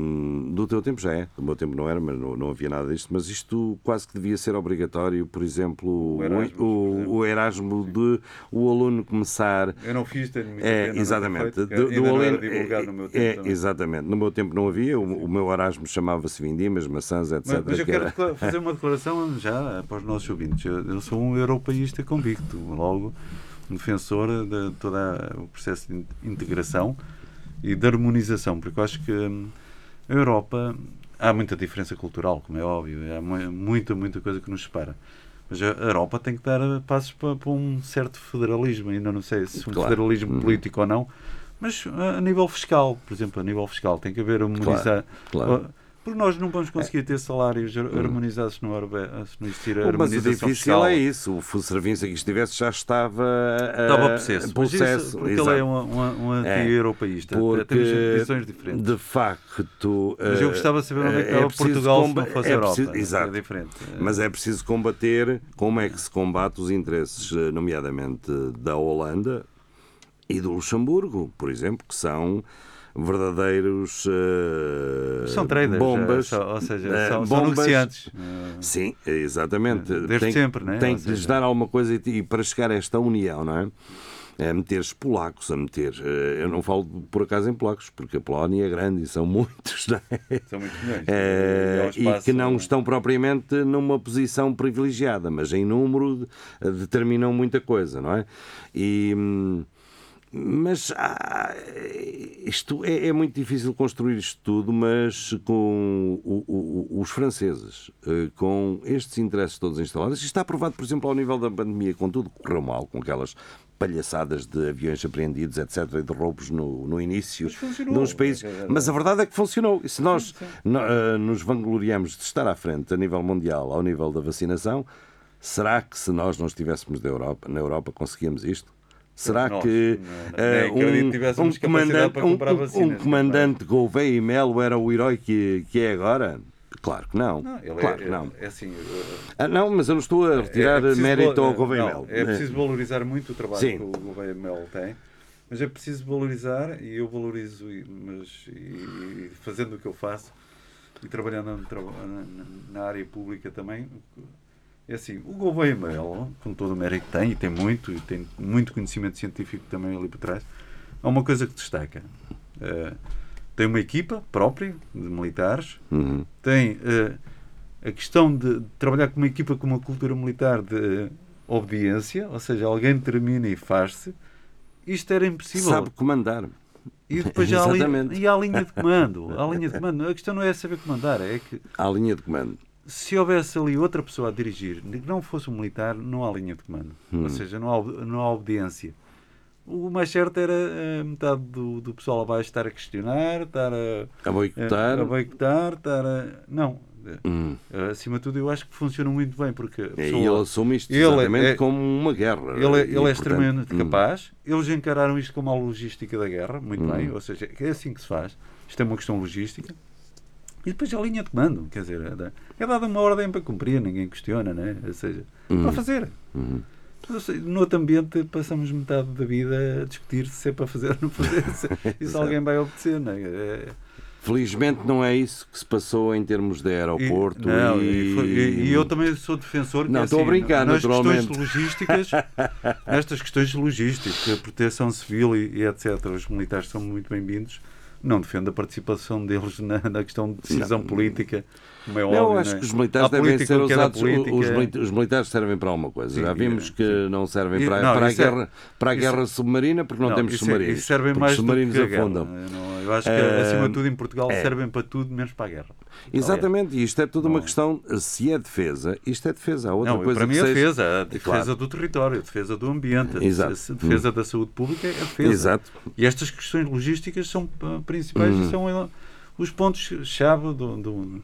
[SPEAKER 8] do teu tempo, já é. Do meu tempo não era, mas não, não havia nada disto. Mas isto quase que devia ser obrigatório. Por exemplo, o
[SPEAKER 7] Erasmus,
[SPEAKER 8] o,
[SPEAKER 7] exemplo.
[SPEAKER 8] o Erasmo de o aluno começar.
[SPEAKER 7] Eu não fiz, tenho muita
[SPEAKER 8] É,
[SPEAKER 7] pena
[SPEAKER 8] exatamente.
[SPEAKER 7] feito,
[SPEAKER 8] Do- do aluno-
[SPEAKER 7] divulgado no meu
[SPEAKER 8] é,
[SPEAKER 7] tempo.
[SPEAKER 8] é,
[SPEAKER 7] também.
[SPEAKER 8] exatamente. No meu tempo não havia. O, o meu Erasmo chamava-se Vindimas, maçãs, etc.
[SPEAKER 7] Mas, mas eu
[SPEAKER 8] que
[SPEAKER 7] quero
[SPEAKER 8] era-
[SPEAKER 7] fazer uma declaração já para os nossos ouvintes. Eu, eu sou um europeísta convicto, logo um defensor de todo o processo de in- integração e de harmonização, porque eu acho que hum, a Europa há muita diferença cultural, como é óbvio, há mu- muita, muita coisa que nos separa. Mas a Europa tem que dar passos para, para um certo federalismo, ainda não sei se um
[SPEAKER 8] Claro.
[SPEAKER 7] federalismo
[SPEAKER 8] Uhum.
[SPEAKER 7] político ou não, mas a, nível fiscal, por exemplo, a nível fiscal, tem que haver harmonizar.
[SPEAKER 8] claro.
[SPEAKER 7] Porque nós não vamos conseguir ter salários har- harmonizados se não, houver- se não existir a
[SPEAKER 8] Mas o
[SPEAKER 7] harmonização
[SPEAKER 8] difícil
[SPEAKER 7] fiscal.
[SPEAKER 8] é isso. O fu- serviço que estivesse já estava a
[SPEAKER 7] Estava a processo. Porque
[SPEAKER 8] exato.
[SPEAKER 7] ele é um, um, um
[SPEAKER 8] É,
[SPEAKER 7] anti-europeísta.
[SPEAKER 8] Porque,
[SPEAKER 7] Temos visões diferentes.
[SPEAKER 8] de facto...
[SPEAKER 7] Mas eu
[SPEAKER 8] eh,
[SPEAKER 7] gostava de saber onde é que
[SPEAKER 8] eh,
[SPEAKER 7] estava
[SPEAKER 8] preciso
[SPEAKER 7] Portugal se não fosse
[SPEAKER 8] é
[SPEAKER 7] a Europa.
[SPEAKER 8] preciso-
[SPEAKER 7] É
[SPEAKER 8] exato.
[SPEAKER 7] diferente.
[SPEAKER 8] Mas é preciso combater como é que se combate os interesses, eh, nomeadamente da Holanda e do Luxemburgo, por exemplo, que são verdadeiros eh,
[SPEAKER 7] São traders,
[SPEAKER 8] bombas,
[SPEAKER 7] só- ou seja,
[SPEAKER 8] eh,
[SPEAKER 7] são- são
[SPEAKER 8] bombas-
[SPEAKER 7] negociantes. Eh,
[SPEAKER 8] Sim, exatamente.
[SPEAKER 7] Desde
[SPEAKER 8] tem,
[SPEAKER 7] sempre, não é?
[SPEAKER 8] Tem
[SPEAKER 7] Ou
[SPEAKER 8] que lhes dar alguma coisa e, e para chegar a esta união, não é? a meter polacos, a meter. eh, Eu não falo por acaso em polacos, porque a Polónia é grande e são muitos, não é?
[SPEAKER 7] São muitos milhões.
[SPEAKER 8] Eh,
[SPEAKER 7] É um
[SPEAKER 8] e que não estão propriamente numa posição privilegiada, mas em número determinam muita coisa, não é? E, hum, mas ah, isto é, é muito difícil construir isto tudo, mas com o- o- os franceses, eh, com estes interesses todos instalados, isto está aprovado, por exemplo, ao nível da pandemia, com tudo que correu mal, com aquelas palhaçadas de aviões apreendidos, etc., e de roubos no, no início de uns países. Mas a verdade é que funcionou. E se nós no- eh, nos vangloriamos de estar à frente a nível mundial, ao nível da vacinação, será que se nós não estivéssemos da Europa, na Europa conseguíamos isto? Será
[SPEAKER 7] Nós,
[SPEAKER 8] que eh,
[SPEAKER 7] que
[SPEAKER 8] um, um comandante, um, um-
[SPEAKER 7] é?
[SPEAKER 8] comandante Gouveia e Melo era o herói que, que é agora? Claro que não.
[SPEAKER 7] Não, ele
[SPEAKER 8] claro
[SPEAKER 7] é,
[SPEAKER 8] que não.
[SPEAKER 7] é assim. eh,
[SPEAKER 8] Ah, não, mas eu não estou a retirar
[SPEAKER 7] é preciso
[SPEAKER 8] mérito
[SPEAKER 7] val-
[SPEAKER 8] ao Gouveia e
[SPEAKER 7] não,
[SPEAKER 8] Melo.
[SPEAKER 7] É preciso valorizar muito o trabalho
[SPEAKER 8] Sim.
[SPEAKER 7] que o Gouveia Melo tem, mas é preciso valorizar, e eu valorizo, e- mas e, e fazendo o que eu faço, e trabalhando na- na área pública também, é assim, o Gouveia Melo, com todo o mérito que tem, e tem muito, e tem muito conhecimento científico também ali por trás, há uma coisa que destaca. Eh, tem uma equipa própria de militares,
[SPEAKER 8] Uhum.
[SPEAKER 7] tem eh, a questão de trabalhar com uma equipa com uma cultura militar de eh, obediência, ou seja, alguém determina e faz-se. Isto era impossível.
[SPEAKER 8] Sabe comandar.
[SPEAKER 7] E depois há, a linha, e há a linha de comando. Há a linha de comando. A questão não é saber comandar, é que
[SPEAKER 8] À linha de comando.
[SPEAKER 7] Se houvesse ali outra pessoa a dirigir, que não fosse um militar, não há linha de comando.
[SPEAKER 8] Hum.
[SPEAKER 7] Ou seja, não há, não há obediência. O mais certo era eh, metade do, do pessoal abaixo estar a questionar, estar a,
[SPEAKER 8] A boicotar.
[SPEAKER 7] a, a boicotar, estar a. Não.
[SPEAKER 8] Hum.
[SPEAKER 7] Eh, Acima de tudo, eu acho que funciona muito bem, porque
[SPEAKER 8] E
[SPEAKER 7] pessoa-
[SPEAKER 8] ele assume isto
[SPEAKER 7] ele
[SPEAKER 8] exatamente
[SPEAKER 7] é-
[SPEAKER 8] como uma guerra.
[SPEAKER 7] ele, é- ele é extremamente
[SPEAKER 8] hum.
[SPEAKER 7] capaz. Eles encararam isto como a logística da guerra, muito
[SPEAKER 8] Hum.
[SPEAKER 7] bem. Ou seja, é assim que se faz. Isto é uma questão logística. E depois a linha de comando, quer dizer, é é dada uma ordem para cumprir, ninguém questiona, né? Ou seja,
[SPEAKER 8] Hum.
[SPEAKER 7] para fazer.
[SPEAKER 8] Hum.
[SPEAKER 7] Sei, No outro ambiente passamos metade da vida a discutir se é para fazer ou não fazer, se, e se alguém vai obedecer, não é? É-
[SPEAKER 8] Felizmente não é isso que se passou em termos de
[SPEAKER 7] E,
[SPEAKER 8] aeroporto
[SPEAKER 7] não,
[SPEAKER 8] e...
[SPEAKER 7] e, e- e eu também sou defensor
[SPEAKER 8] Não,
[SPEAKER 7] é
[SPEAKER 8] estou a
[SPEAKER 7] assim,
[SPEAKER 8] brincar,
[SPEAKER 7] nas
[SPEAKER 8] naturalmente.
[SPEAKER 7] questões logísticas, nestas questões logísticas, a proteção civil e, e etc. Os militares são muito bem-vindos. Não defendo a participação deles na, na questão de decisão política, como é
[SPEAKER 8] Não,
[SPEAKER 7] óbvio.
[SPEAKER 8] eu acho
[SPEAKER 7] não é?
[SPEAKER 8] que os militares devem ser
[SPEAKER 7] é
[SPEAKER 8] usados.
[SPEAKER 7] política.
[SPEAKER 8] Os, milita- os militares servem para alguma coisa.
[SPEAKER 7] Sim,
[SPEAKER 8] Já vimos
[SPEAKER 7] é,
[SPEAKER 8] que
[SPEAKER 7] sim.
[SPEAKER 8] não servem para,
[SPEAKER 7] não,
[SPEAKER 8] para, a
[SPEAKER 7] isso é-
[SPEAKER 8] guerra, para a
[SPEAKER 7] isso-
[SPEAKER 8] guerra submarina porque não, temos
[SPEAKER 7] isso é-
[SPEAKER 8] submarinos.
[SPEAKER 7] isso servem
[SPEAKER 8] porque
[SPEAKER 7] mais
[SPEAKER 8] submarinos
[SPEAKER 7] que a guerra. Eu, acho que,
[SPEAKER 8] Eh,
[SPEAKER 7] acima de tudo, em Portugal
[SPEAKER 8] é.
[SPEAKER 7] servem para tudo, menos para a guerra.
[SPEAKER 8] Exatamente, e isto é tudo uma
[SPEAKER 7] Não.
[SPEAKER 8] questão. Se é defesa, isto é defesa. Há outra
[SPEAKER 7] Não,
[SPEAKER 8] coisa
[SPEAKER 7] para mim é
[SPEAKER 8] seja-
[SPEAKER 7] defesa, a defesa
[SPEAKER 8] Claro.
[SPEAKER 7] do território, a defesa do ambiente, a
[SPEAKER 8] Exato.
[SPEAKER 7] defesa- defesa da saúde pública é a defesa.
[SPEAKER 8] Exato.
[SPEAKER 7] E estas questões logísticas são ah, principais
[SPEAKER 8] Hum.
[SPEAKER 7] e são ah, os pontos-chave do, do.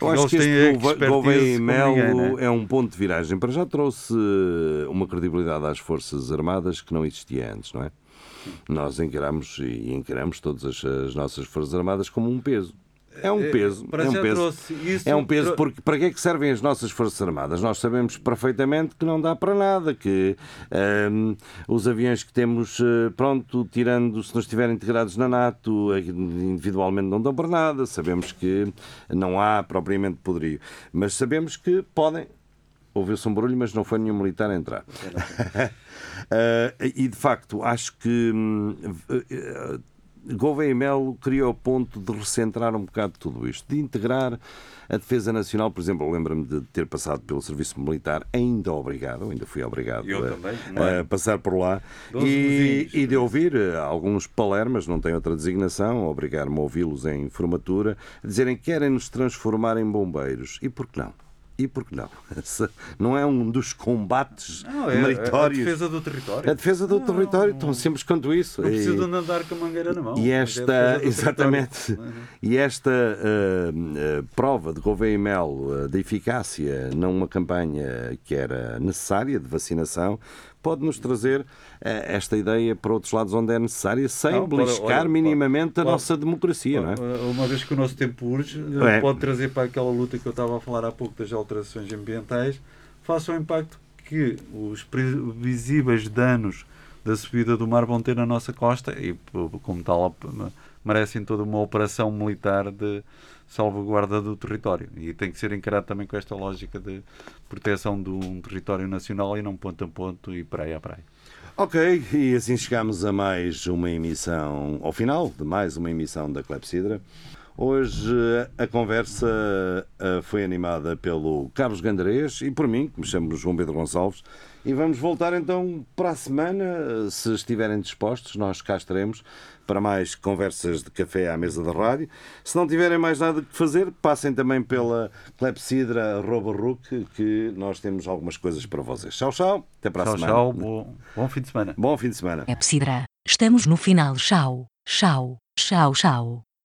[SPEAKER 8] Eu acho que este Gouveia e Melo
[SPEAKER 7] né?
[SPEAKER 8] é um ponto de viragem. Para já trouxe uma credibilidade às Forças Armadas que não existia antes, não é? Nós encaramos e encaramos todas as, as nossas Forças Armadas como um peso. É um
[SPEAKER 7] É,
[SPEAKER 8] peso.
[SPEAKER 7] para
[SPEAKER 8] É um peso. É um peso porque para que é que servem as nossas Forças Armadas? Nós sabemos perfeitamente que não dá para nada, que ehm, os aviões que temos, eh, pronto, tirando se não estiverem integrados na NATO, eh, individualmente não dão para nada, sabemos que não há propriamente poderio, mas sabemos que podem. Ouviu-se um barulho, mas não foi nenhum militar a entrar. Eh, e de facto, acho que eh, Gouveia e Melo criou o ponto de recentrar um bocado tudo isto, de integrar a defesa nacional. Por exemplo, eu lembro-me de ter passado pelo serviço militar, ainda obrigado, ainda fui obrigado
[SPEAKER 7] Eu
[SPEAKER 8] a,
[SPEAKER 7] também, é?
[SPEAKER 8] a passar por lá, e, e de ouvir eh, alguns palermas, não tem outra designação, obrigar-me a ouvi-los em formatura, a dizerem que querem nos transformar em bombeiros. E por que não? E por que não? Não é um dos combates
[SPEAKER 7] Não, é,
[SPEAKER 8] meritórios.
[SPEAKER 7] a defesa do território.
[SPEAKER 8] A defesa do território, tão simples quanto isso.
[SPEAKER 7] Não preciso
[SPEAKER 8] E-
[SPEAKER 7] de andar com a mangueira na mão.
[SPEAKER 8] e
[SPEAKER 7] é
[SPEAKER 8] esta,
[SPEAKER 7] do
[SPEAKER 8] exatamente, e esta ah, ah, prova de Gouveia e Melo ah, da eficácia numa campanha que era necessária de vacinação pode nos trazer ah, esta ideia para outros lados onde é necessária, sem
[SPEAKER 7] Não,
[SPEAKER 8] beliscar
[SPEAKER 7] olha,
[SPEAKER 8] minimamente a nossa democracia, não é?
[SPEAKER 7] Uma vez que o nosso tempo urge,
[SPEAKER 8] É.
[SPEAKER 7] pode trazer para aquela luta que eu estava a falar há pouco das alterações ambientais, faça o impacto que os previsíveis danos da subida do mar vão ter na nossa costa e, como tal, merecem toda uma operação militar de salvaguarda do território. E tem que ser encarado também com esta lógica de proteção de um território nacional e não ponto a ponto e praia a praia.
[SPEAKER 8] Ok, e assim chegamos a mais uma emissão, ao final de mais uma emissão da Clepsidra. Hoje a conversa eh, foi animada pelo Carlos Gandarês e por mim, que me chamo João Pedro Gonçalves. E vamos voltar então para a semana, eh, se estiverem dispostos, nós cá estaremos para mais conversas de café à mesa da rádio. Se não tiverem mais nada que fazer, passem também pela Clepsidra Robarruc, que nós temos algumas coisas para vocês. Tchau, tchau. Até para a
[SPEAKER 7] Tchau,
[SPEAKER 8] semana.
[SPEAKER 7] tchau. Bom, bom fim de semana.
[SPEAKER 8] Bom fim de semana.
[SPEAKER 9] Epsidra. Estamos no final. Tchau. Tchau. Tchau, tchau.